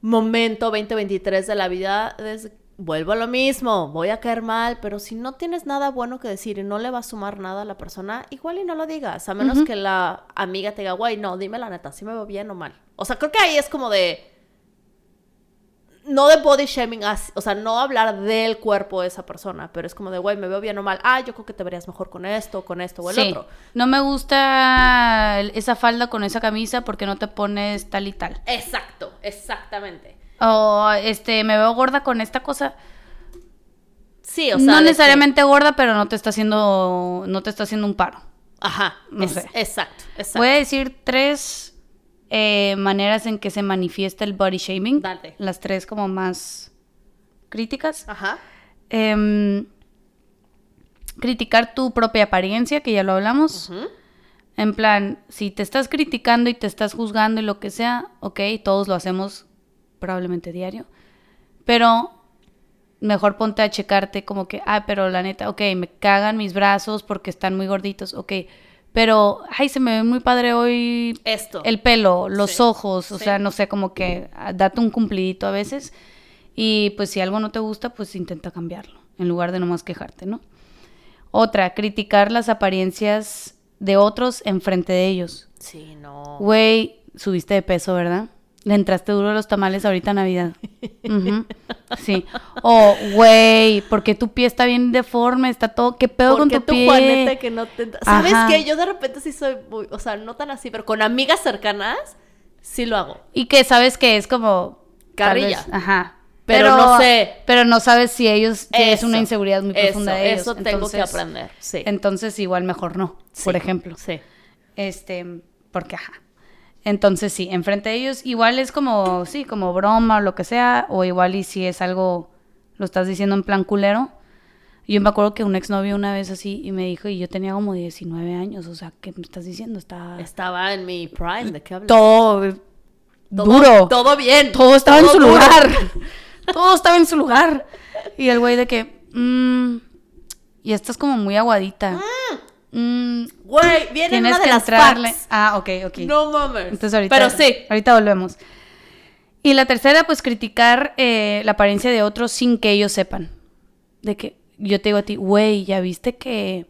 momento 2023 de la vida. es- vuelvo a lo mismo, voy a caer mal, pero si no tienes nada bueno que decir y no le va a sumar nada a la persona, igual y no lo digas, a menos que la amiga te diga, güey, no, dime la neta, si me veo bien o mal. O sea, creo que ahí es como de... No de body shaming, o sea, no hablar del cuerpo de esa persona, pero es como de, güey, me veo bien o mal. Ah, yo creo que te verías mejor con esto, con esto o el Sí. otro. No me gusta esa falda con esa camisa porque no te pones tal y tal. Exacto, exactamente. O este, me veo gorda con esta cosa. Sí, o sea... no que- necesariamente gorda, pero no te está haciendo, no te está haciendo un paro. Ajá, No es- sé. exacto, exacto. Voy a decir tres eh, maneras en que se manifiesta el body shaming. Dale. Las tres como más críticas. Ajá. Em, criticar tu propia apariencia, que ya lo hablamos. En plan, si te estás criticando y te estás juzgando y lo que sea, ok, todos lo hacemos probablemente diario. Pero mejor ponte a checarte como que, ah, pero la neta, ok, me cagan mis brazos porque están muy gorditos, ok. Pero, ay, se me ve muy padre hoy Esto. el pelo, los Sí, ojos, o sí. sea, no sé, como que date un cumplidito a veces. Y pues si algo no te gusta, pues intenta cambiarlo, en lugar de nomás quejarte, ¿no? Otra, criticar las apariencias de otros enfrente de ellos. Sí, no. Güey, subiste de peso, ¿verdad? Le entraste duro a los tamales ahorita Navidad. Sí. O, güey, porque tu pie está bien deforme, está todo. ¿Qué pedo con tu tu pie? Juanete que no te... ¿Sabes Ajá. qué? Yo de repente sí soy muy... O sea, no tan así, pero con amigas cercanas sí lo hago. Y que sabes que es como. Carrilla. ajá. Pero no sé. Pero no sabes si ellos. es una inseguridad muy profunda eso, de ellos. Eso tengo que aprender. Sí. Entonces, igual mejor no, por Sí, ejemplo. Sí. Este, porque ajá. Entonces sí, enfrente de ellos igual es como, sí, como broma o lo que sea, o igual y si es algo, lo estás diciendo en plan culero. Yo me acuerdo que un exnovio una vez así y me dijo, y yo tenía como 19 años, o sea, ¿qué me estás diciendo? Está Estaba en mi prime. ¿De qué hablas? todo, Todo- duro, todo, Todo bien. estaba en todo su duro. lugar, todo estaba en su lugar. Y el güey de que, mmm, y estás como muy aguadita. Mm, Güey, viene una de que las facts. Ah, ok, ok. No mames. Entonces ahorita, Pero sí. ahorita volvemos. Y la tercera, pues criticar eh, la apariencia de otros sin que ellos sepan. De que yo te digo a ti, güey, ¿ya viste que...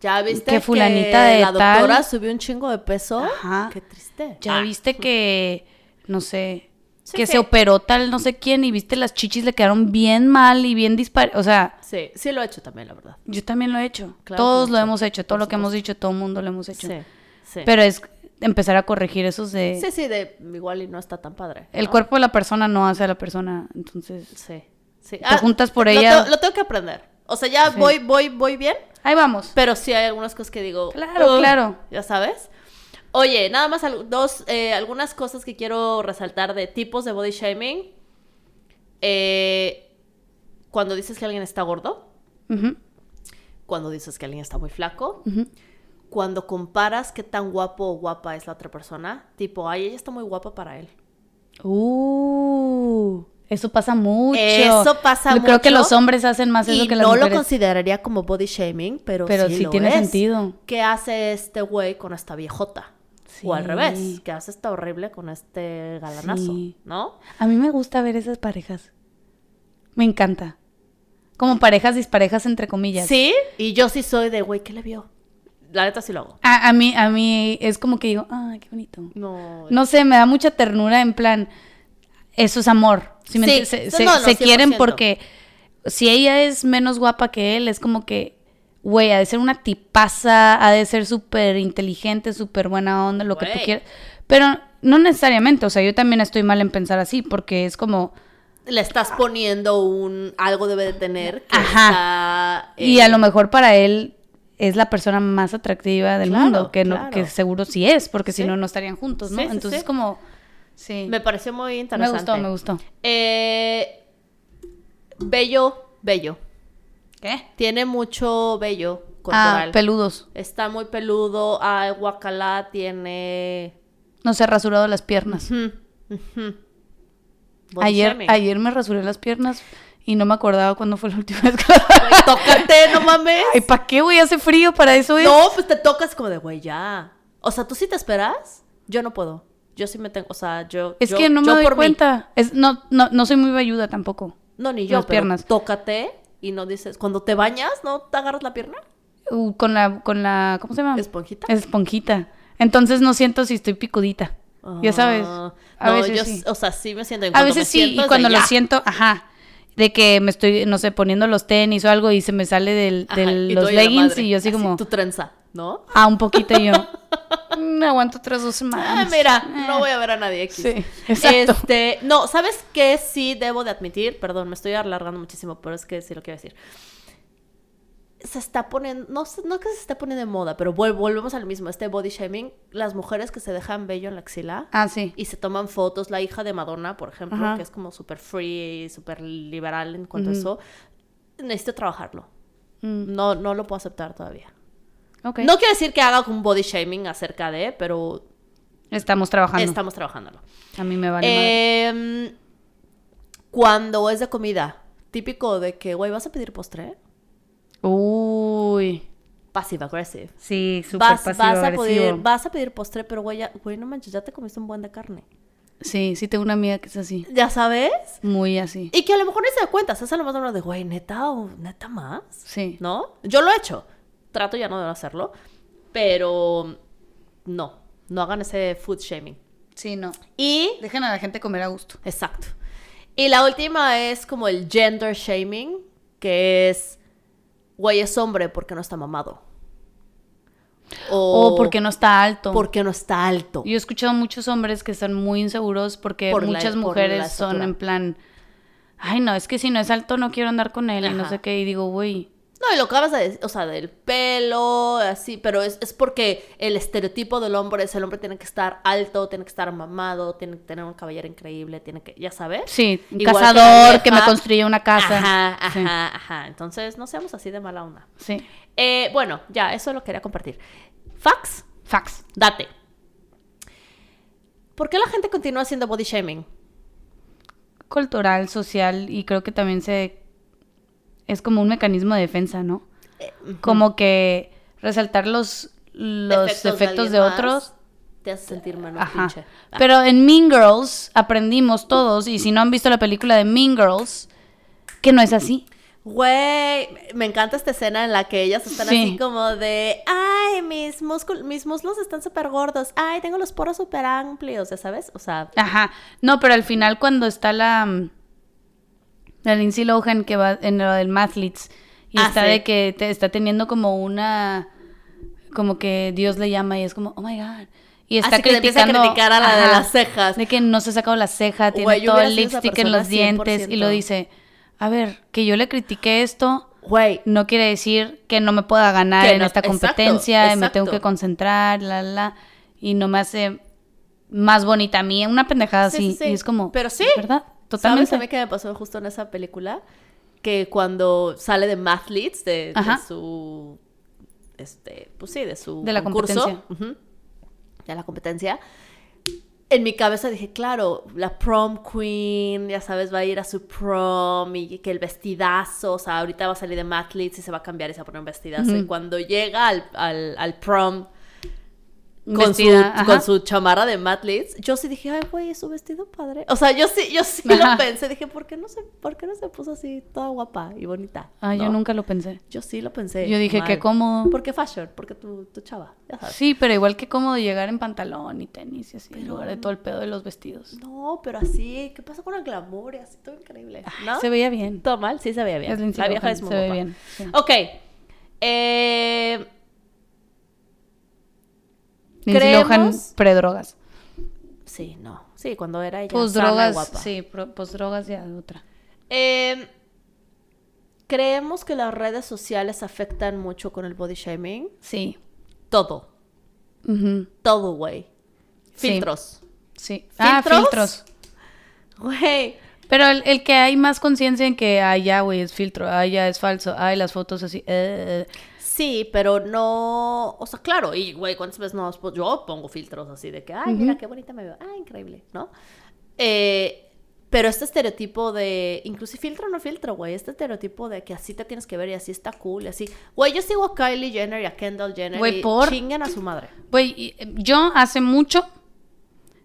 ¿Ya viste que fulanita de la doctora tal- subió un chingo de peso? Ajá. Qué triste. ¿Ya Ah. viste que, no sé, Sí, que sí. se operó tal no sé quién y viste las chichis le quedaron bien mal y bien dispar... O sea, Sí, sí lo he hecho también, la verdad. yo también lo he hecho. Claro Todos lo sí, hemos hecho, todo lo que hemos dicho, todo el mundo lo hemos hecho. Sí, sí. Pero es empezar a corregir esos de... sí, sí, de igual y no está tan padre. El ¿no? cuerpo de la persona no hace a la persona, entonces... Sí, sí. Ah, Te juntas por lo ella. tengo- Lo, tengo que aprender. O sea, ya voy, voy, voy bien, Ahí vamos. pero sí hay algunas cosas que digo. Claro, claro. Ya sabes. Oye, nada más al- dos, eh, algunas cosas que quiero resaltar de tipos de body shaming. Eh, cuando dices que alguien está gordo, cuando dices que alguien está muy flaco, cuando comparas qué tan guapo o guapa es la otra persona, tipo, ay, ella está muy guapa para él. Uh, eso pasa mucho. Eso pasa Yo Creo que mucho. los hombres hacen más eso y que las no lo mujeres. consideraría como body shaming, pero, Pero sí, sí lo tiene es. sentido. ¿Qué hace este güey con esta viejota? O al revés, ¿qué hace esta horrible con este galanazo? Sí. ¿No? A mí me gusta ver esas parejas. Me encanta. Como parejas disparejas entre comillas. Sí, y yo sí soy de, güey, ¿qué le vio? La neta sí lo hago. A, a mí, a mí es como que digo, ay, qué bonito. No. No sé, me da mucha ternura en plan, eso es amor. ¿sí me Sí, entiendes? se no, se- no, se 100%. quieren porque si ella es menos guapa que él, es como que, güey, ha de ser una tipaza, ha de ser súper inteligente, súper buena onda, lo que tú quieras. Pero no necesariamente, o sea, yo también estoy mal en pensar así, porque es como, Le estás poniendo un... Algo debe de tener que Ajá. está, eh, y a lo mejor para él es la persona más atractiva del Claro, mundo, que, no, claro. que seguro sí es, porque si no, no estarían juntos, ¿no? Sí, sí, Entonces como, sí, Me pareció muy me interesante. gustó, me gustó. Eh, bello, bello. ¿Qué? Tiene mucho bello Ah, corporal. peludos. Está muy peludo. Ah, guacalá tiene... No se ha rasurado las piernas. Ayer, ayer me rasuré las piernas y no me acordaba cuándo fue la última vez que Güey, tócate, no mames. Ay, ¿para qué, güey? Hace frío, para eso es. No, pues te tocas como de, güey, ya. O sea, ¿tú sí te esperas? Yo no puedo. Yo sí me tengo, o sea, yo... es yo- que no me doy mí. cuenta. Es, no, no, no soy muy velluda tampoco. No, ni yo, Las pero piernas. tócate y no dices... Cuando te bañas, ¿no te agarras la pierna? Uh, con la, con la, ¿cómo se llama? ¿Esponjita? Esponjita. Entonces no siento si estoy picudita. Ya sabes. Ah, A no, veces yo, sí. o sea, sí me siento... en A veces me sí, siento y cuando lo ya. siento, ajá. De que me estoy, no sé, poniendo los tenis o algo y se me sale del, Ajá, del- y los leggings y yo así como, Tu trenza, ¿no? ah, un poquito yo. "Mm, aguanto otras dos Ah, semanas. mira, Eh. no voy a ver a nadie aquí. Sí, exacto. Este, no, ¿sabes qué sí debo de admitir? Perdón, me estoy alargando muchísimo, pero es que sí lo quiero decir. Se está poniendo, no, no que se esté poniendo de moda, pero vol- volvemos al mismo, este body shaming, las mujeres que se dejan vello en la axila Ah, sí. y se toman fotos, la hija de Madonna, por ejemplo, Ajá. que es como súper free, súper liberal en cuanto a eso, necesito trabajarlo. Mm, No, no lo puedo aceptar todavía. No quiero decir que haga un body shaming acerca de, pero Estamos trabajando. estamos trabajándolo. A mí me vale madre. Em, cuando es de comida, típico de que, güey, ¿vas a pedir postre? Uy. Passive aggressive. Sí, súper Vas, pasivo vas, a vas a pedir postre, pero güey, ya- güey, no manches, ya te comiste un buen de carne. Sí, sí tengo una amiga que es así. ¿Ya sabes? Muy así. Y que a lo mejor ni se da cuenta, se hace lo más uno de, güey, neta, o neta más. Sí. ¿No? Yo lo he hecho. Trato ya no de hacerlo. Pero no, no hagan ese food shaming. Sí, no. Y Dejen a la gente comer a gusto. Exacto. Y la última es como el gender shaming, que es, güey, es hombre porque no está mamado. O porque no está alto. Porque no está alto. Yo he escuchado muchos hombres que están muy inseguros porque Por muchas mujeres son en plan, ay no, es que si no es alto no quiero andar con él y no sé qué. Y digo, güey, No, y lo acabas de decir, o sea, del pelo, así, pero es, es porque el estereotipo del hombre es el hombre tiene que estar alto, tiene que estar mamado, tiene que tener un caballero increíble, tiene que, ya sabes. sí, un Igual cazador que, me construye una casa. Ajá, ajá, Sí. ajá. Entonces, no seamos así de mala onda. Sí. Eh, bueno, ya, eso lo quería compartir. Fax, Fax. Date. ¿Por qué la gente continúa haciendo body shaming? Cultural, social y creo que también se... Es como un mecanismo de defensa, ¿no? Eh, Como que resaltar los, los defectos, alguien de otros. Te hace sentir menos Ajá. pinche. Ah, Pero en Mean Girls aprendimos todos, y si no han visto la película de Mean Girls, que no es así. Güey, me encanta esta escena en la que ellas están Sí. así como de, ay, mis, mis muslos están súper gordos, ay, tengo los poros súper amplios, ya sabes, o sea, Ajá. No, pero al final cuando está la, mm, la Lindsay Lohan que va en lo del Mathletes y Ah, está sí. de que te- está teniendo como una como que Dios le llama y es como, oh my god. Y está así que le empieza a criticando criticar a la de las cejas. De que no se ha sacado la ceja, tiene todo el lipstick en los dientes y lo 100%. dice, a ver, que yo le critiqué esto, Güey, no quiere decir que no me pueda ganar en no- esta exacto, competencia, y me tengo exacto. que concentrar, la, la, la, y no me hace más bonita a mí, una pendejada Sí, así, sí, sí. y es como, Pero sí, ¿verdad? ¿Sabes a mí qué me pasó justo en esa película? Que cuando sale de Mathletes, de, su, este, pues sí, de su De la concurso, competencia. de la competencia, en mi cabeza dije, claro, la prom queen, ya sabes, va a ir a su prom y que el vestidazo, o sea, ahorita va a salir de Mathletes y se va a cambiar y se va a poner un vestidazo. Y cuando llega al, al, al prom con, su, ajá. con su chamarra de Matt Leeds, yo sí dije, ay, güey, su vestido padre. O sea, yo sí, yo sí Ajá. lo pensé. Dije, ¿por qué no se, por qué no se puso así toda guapa y bonita? Ah, yo nunca lo pensé. Yo sí lo pensé. Yo dije, qué cómodo. ¿Por qué fashion? Porque tu, tu chava, ya sabes. Sí, pero igual que cómodo llegar en pantalón y tenis y así, en lugar de todo el pedo de los vestidos. No, pero así, ¿qué pasa con el glamour? Y así, todo increíble. ¿No? Se veía bien. Todo mal, sí se veía bien. Es La vieja es muy se ve bien. sí. Ok. Eh, Lindsay Lohan creemos- predrogas. Sí, no. Sí, cuando era ella Pues sana y drogas, guapa. sí, pro- pues drogas ya otra. Eh, Creemos que las redes sociales afectan mucho con el body shaming. Sí. Todo. Todo, güey. Sí. Filtros. Sí. Ah, ¿Filtros? filtros. Güey. Pero el, el que hay más conciencia en que, ah, ya, güey, es filtro, ah, ya es falso, ay, las fotos así, eh, eh. Sí, pero no. O sea, claro, y güey, ¿cuántas veces no? Pues yo pongo filtros así de que, ay, mira qué bonita me veo. Ah, increíble, ¿no? Eh, pero este estereotipo de. Inclusive filtro o no filtro, güey. Este estereotipo de que así te tienes que ver y así está cool y así. Güey, yo sigo a Kylie Jenner y a Kendall Jenner. Güey, y ¿por? chinguen a su madre. Güey, eh, yo hace mucho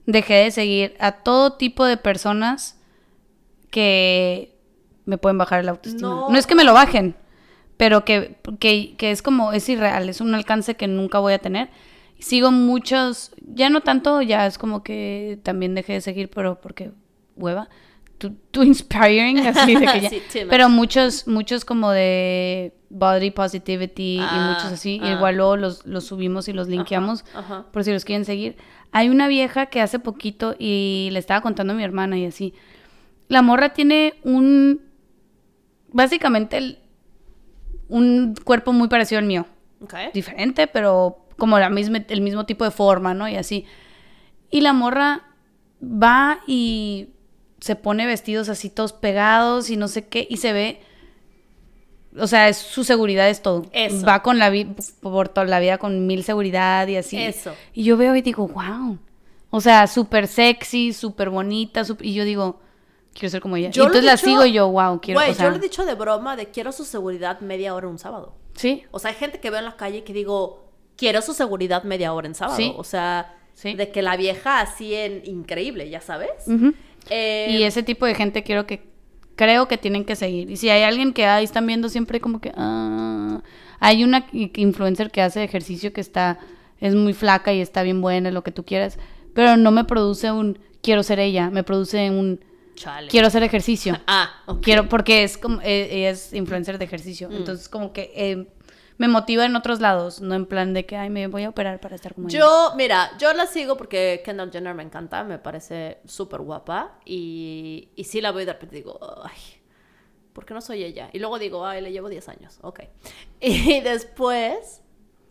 dejé de seguir a todo tipo de personas que me pueden bajar el autoestima. No. No, es que me lo bajen, pero que, que, que es como, es irreal, es un alcance que nunca voy a tener. Sigo muchos, ya no tanto, ya es como que también dejé de seguir, pero porque hueva. Too, inspiring, así de que ya. Sí, pero muchos, muchos como de body positivity Ah, y muchos así. ah. Igual luego los, los subimos y los linkeamos ajá. por si los quieren seguir. Hay una vieja que hace poquito y le estaba contando a mi hermana y así. La morra tiene un. Básicamente el- un cuerpo muy parecido al mío. Ok. Diferente, pero como la misma, el mismo tipo de forma, ¿no? Y así. Y la morra va y se pone vestidos así todos pegados y no sé qué. Y se ve. O sea, es, su seguridad es todo. Eso. Va con la vi- por toda la vida con mil seguridad y así. Eso. Y yo veo y digo, wow. O sea, súper sexy, súper bonita. y yo digo, quiero ser como ella. Yo y lo entonces la dicho- sigo y yo, wow, quiero. Güey, o sea, yo le he dicho de broma de quiero su seguridad media hora un sábado. Sí, O sea, hay gente que veo en la calle que digo, quiero su seguridad media hora en sábado. Sí. O sea, Sí. de que la vieja así en increíble, ya sabes. Eh, Y ese tipo de gente quiero que creo que tienen que seguir. Y si hay alguien que ahí están viendo siempre como que ah, hay una influencer que hace ejercicio que está es muy flaca y está bien buena, lo que tú quieras, pero no me produce un quiero ser ella, me produce un Chale. quiero hacer ejercicio. Ah. Quiero porque es como eh, ella es influencer de ejercicio, Mm. entonces como que eh, me motiva en otros lados, no en plan de que ay me voy a operar para estar como ella. Yo, mira, yo la sigo porque Kendall Jenner me encanta, me parece súper guapa. Y, y sí la veo y de repente digo, ay, ¿por qué no soy ella? Y luego digo, ay, le llevo 10 años, ok. Y después,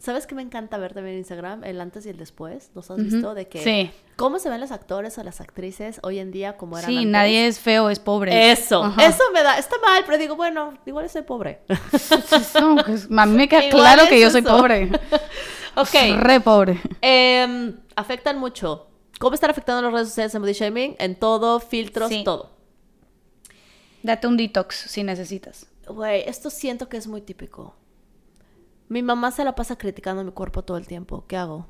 ¿sabes qué me encanta ver también en Instagram? El antes y el después, ¿los has visto? De que, Sí. ¿cómo se ven los actores o las actrices hoy en día como eran Sí, antes? nadie es feo, es pobre. Eso, Ajá. eso me da, está mal, pero digo, bueno, igual soy pobre. No, pues, a mí me queda Igual claro es que yo soy eso. pobre. ok. Re pobre. Em, afectan mucho. ¿Cómo están afectando las redes sociales en body shaming? En todo, filtros, Sí. todo. Date un detox si necesitas. Güey, esto siento que es muy típico. Mi mamá se la pasa criticando mi cuerpo todo el tiempo. ¿Qué hago?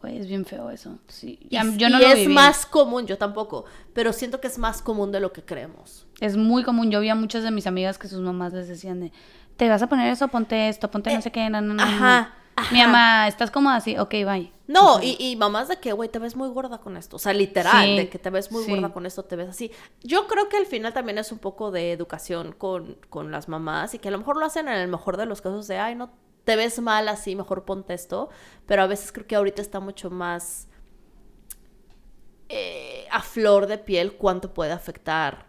Güey, es bien feo eso. Sí. Y, Ya- yo no y lo es viví. más común, yo tampoco, pero siento que es más común de lo que creemos. Es muy común. Yo vi a muchas de mis amigas que sus mamás les decían de, te vas a poner eso, ponte esto, ponte no sé qué, no, no, no, no". Ajá, Mi mamá, estás como así, ok, bye. No, y, y mamás de que, güey, te ves muy gorda con esto. O sea, literal, Sí, de que te ves muy sí. gorda con esto, te ves así. Yo creo que al final también es un poco de educación con, con las mamás y que a lo mejor lo hacen en el mejor de los casos de, ay, no te ves mal así, mejor ponte esto. Pero a veces creo que ahorita está mucho más eh, a flor de piel cuánto puede afectar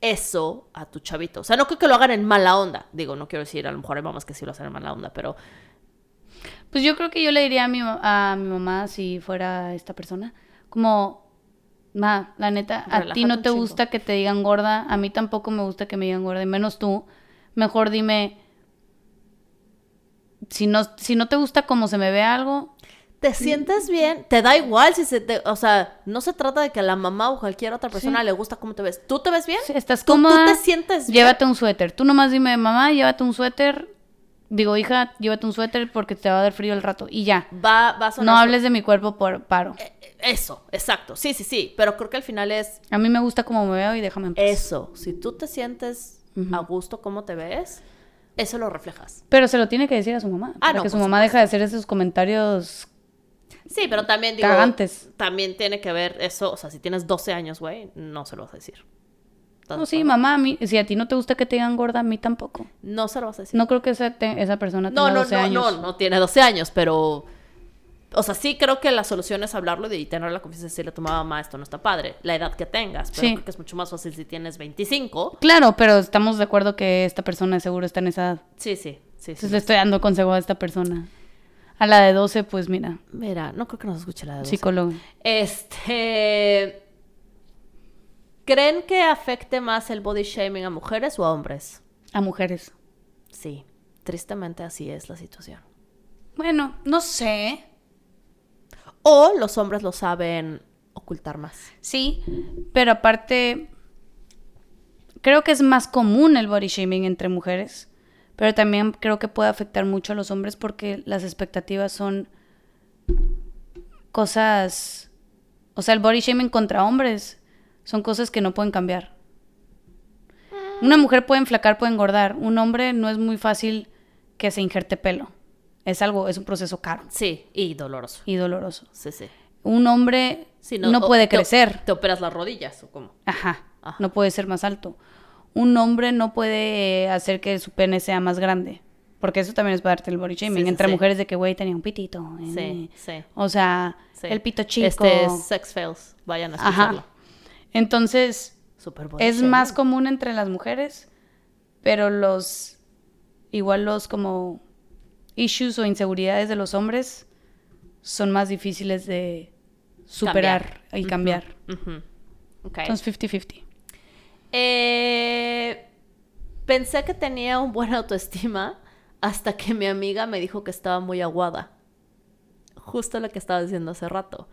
eso a tu chavito. O sea, no creo que lo hagan en mala onda. Digo, no quiero decir, a lo mejor hay mamás que sí lo hacen en mala onda, pero Pues yo creo que yo le diría a mi, a mi mamá si fuera esta persona, como, ma, la neta, a ti no te chingo". gusta que te digan gorda, a mí tampoco me gusta que me digan gorda, y menos tú. Mejor dime, si no, si no te gusta cómo se me ve algo, te sientes bien, te da igual si se te, o sea, no se trata de que a la mamá o cualquier otra persona Sí. le gusta cómo te ves. ¿Tú te ves bien? Sí, estás ¿Tú, tú cómoda. te sientes bien? Llévate un suéter. Tú nomás dime, mamá, llévate un suéter. Digo, hija, llévate un suéter porque te va a dar frío el rato. Y ya. Va, va a sonar No hables de mi cuerpo por paro. Eso, exacto. Sí, sí, sí, pero creo que al final es A mí me gusta como me veo y déjame en paz. eso. Si tú te sientes a gusto cómo te ves, eso lo reflejas. Pero se lo tiene que decir a su mamá. Ah, para no, que su mamá deja de hacer esos comentarios. Sí, pero también digo, Cagantes. también tiene que ver eso, o sea, si tienes 12 años, güey, no se lo vas a decir. ¿Estás No, sí, mamá, a mí, si a ti no te gusta que te digan gorda, a mí tampoco. No se lo vas a decir. No creo que esa, te- esa persona tenga No, no, 12 no, años. no, no tiene 12 años, pero O sea, sí creo que la solución es hablarlo y tener la confianza de decirle a tu mamá, esto no está padre, la edad que tengas. Pero Sí. creo que es mucho más fácil si tienes 25. Claro, pero estamos de acuerdo que esta persona seguro está en esa edad. Sí, sí, sí. sí. Entonces le estoy dando consejo a esta persona. A la de 12, pues mira, Mira, no creo que nos escuche la de 12. psicólogo. Este. ¿Creen que afecte más el body shaming a mujeres o a hombres? A mujeres. Sí, tristemente así es la situación. Bueno, no sé. O los hombres lo saben ocultar más. Sí, pero aparte, creo que es más común el body shaming entre mujeres, pero también creo que puede afectar mucho a los hombres porque las expectativas son cosas, o sea, el body shaming contra hombres son cosas que no pueden cambiar. Una mujer puede enflacar, puede engordar, un hombre no es muy fácil que se injerte pelo. Es algo, es un proceso caro Sí, y doloroso. y doloroso. Sí, sí. Un hombre Sí, no, puede crecer. Te, operas las rodillas o cómo? Ajá, Ajá. no puede ser más alto. Un hombre no puede hacer que su pene sea más grande. Porque eso también es parte del body shaming. Sí, Entre sí. mujeres de que, güey, tenía un pitito. eh. Sí, sí. O sea, el pito chico. Este es Sex Fails. Vayan a escucharlo. Ajá. Entonces, es más común entre las mujeres, pero los, igual los como issues o inseguridades de los hombres son más difíciles de superar y cambiar. Entonces, 50-50. Eh, pensé que tenía un buen autoestima hasta que mi amiga me dijo que estaba muy aguada. Justo lo que estaba diciendo hace rato.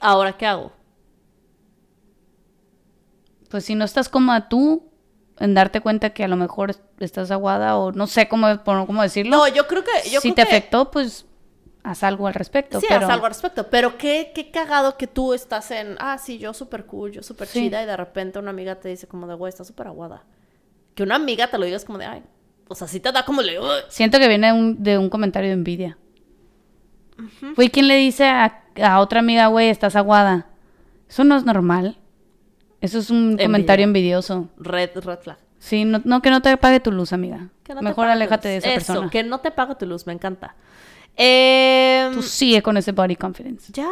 Ahora, ¿qué hago? Pues si no estás cómoda tú en darte cuenta que a lo mejor estás aguada o no sé cómo, cómo decirlo. No, yo creo que... Yo si creo te que- afectó, pues haz algo al respecto. Sí, pero... haz algo al respecto. Pero qué, qué cagado que tú estás en... Ah, sí, yo súper cool, yo súper Sí. chida. Y de repente una amiga te dice como de, güey, estás súper aguada. Que una amiga te lo diga es como de, ay... O sea, sí te da como. "Ugh". Siento que viene un- de un comentario de envidia. Güey, ¿quién le dice a, a otra amiga, güey, estás aguada? Eso no es normal. Eso es un Envidia. comentario envidioso. Red, red flag. Sí, no, no, que no te apague tu luz, amiga. No Mejor pague aléjate de esa Eso, persona. que no te pague tu luz, me encanta. Em, Tú sigue con ese body confidence. Ya,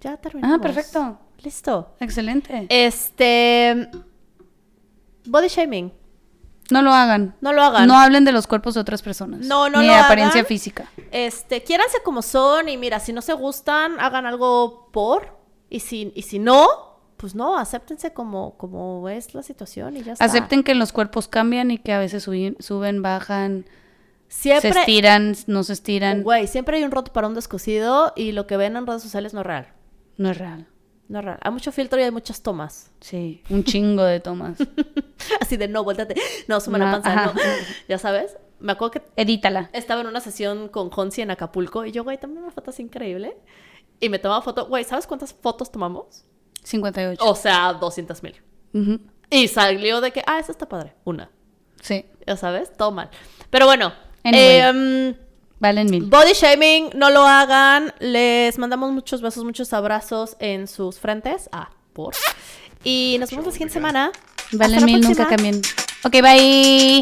ya terminamos. Ah, perfecto. Listo. Excelente. Este. Body shaming. no lo hagan. No lo hagan. No hablen de los cuerpos de otras personas. No, no Ni lo de apariencia hagan. física. Este, quiéranse como son y mira, si no se gustan, hagan algo por. Y si, y si no, pues no, acéptense como, como es la situación y ya está. Acepten que los cuerpos cambian y que a veces suben, suben bajan, Siempre. se estiran, no se estiran. Güey, siempre hay un roto para un descosido y lo que ven en redes sociales no es real. No es real. No es real. Hay mucho filtro y hay muchas tomas. Sí, un chingo de tomas. Así de no, vuéltate. No, suma la No, panza, ajá. no. Ya sabes. Me acuerdo que Edítala. estaba en una sesión con Honsi en Acapulco y yo, güey, también una foto así increíble. Y me tomaba foto. Güey, ¿sabes cuántas fotos tomamos? 58. O sea, 200 mil. Y salió de que, ah, esa está padre. Una. Sí, Ya sabes, todo mal. Pero bueno. Anyway. em, valen mil. body shaming, no lo hagan. Les mandamos muchos besos, muchos abrazos en sus frentes. Ah, por. Y nos vemos la siguiente semana. Hasta Valen la mil, nunca cambien. Ok, bye.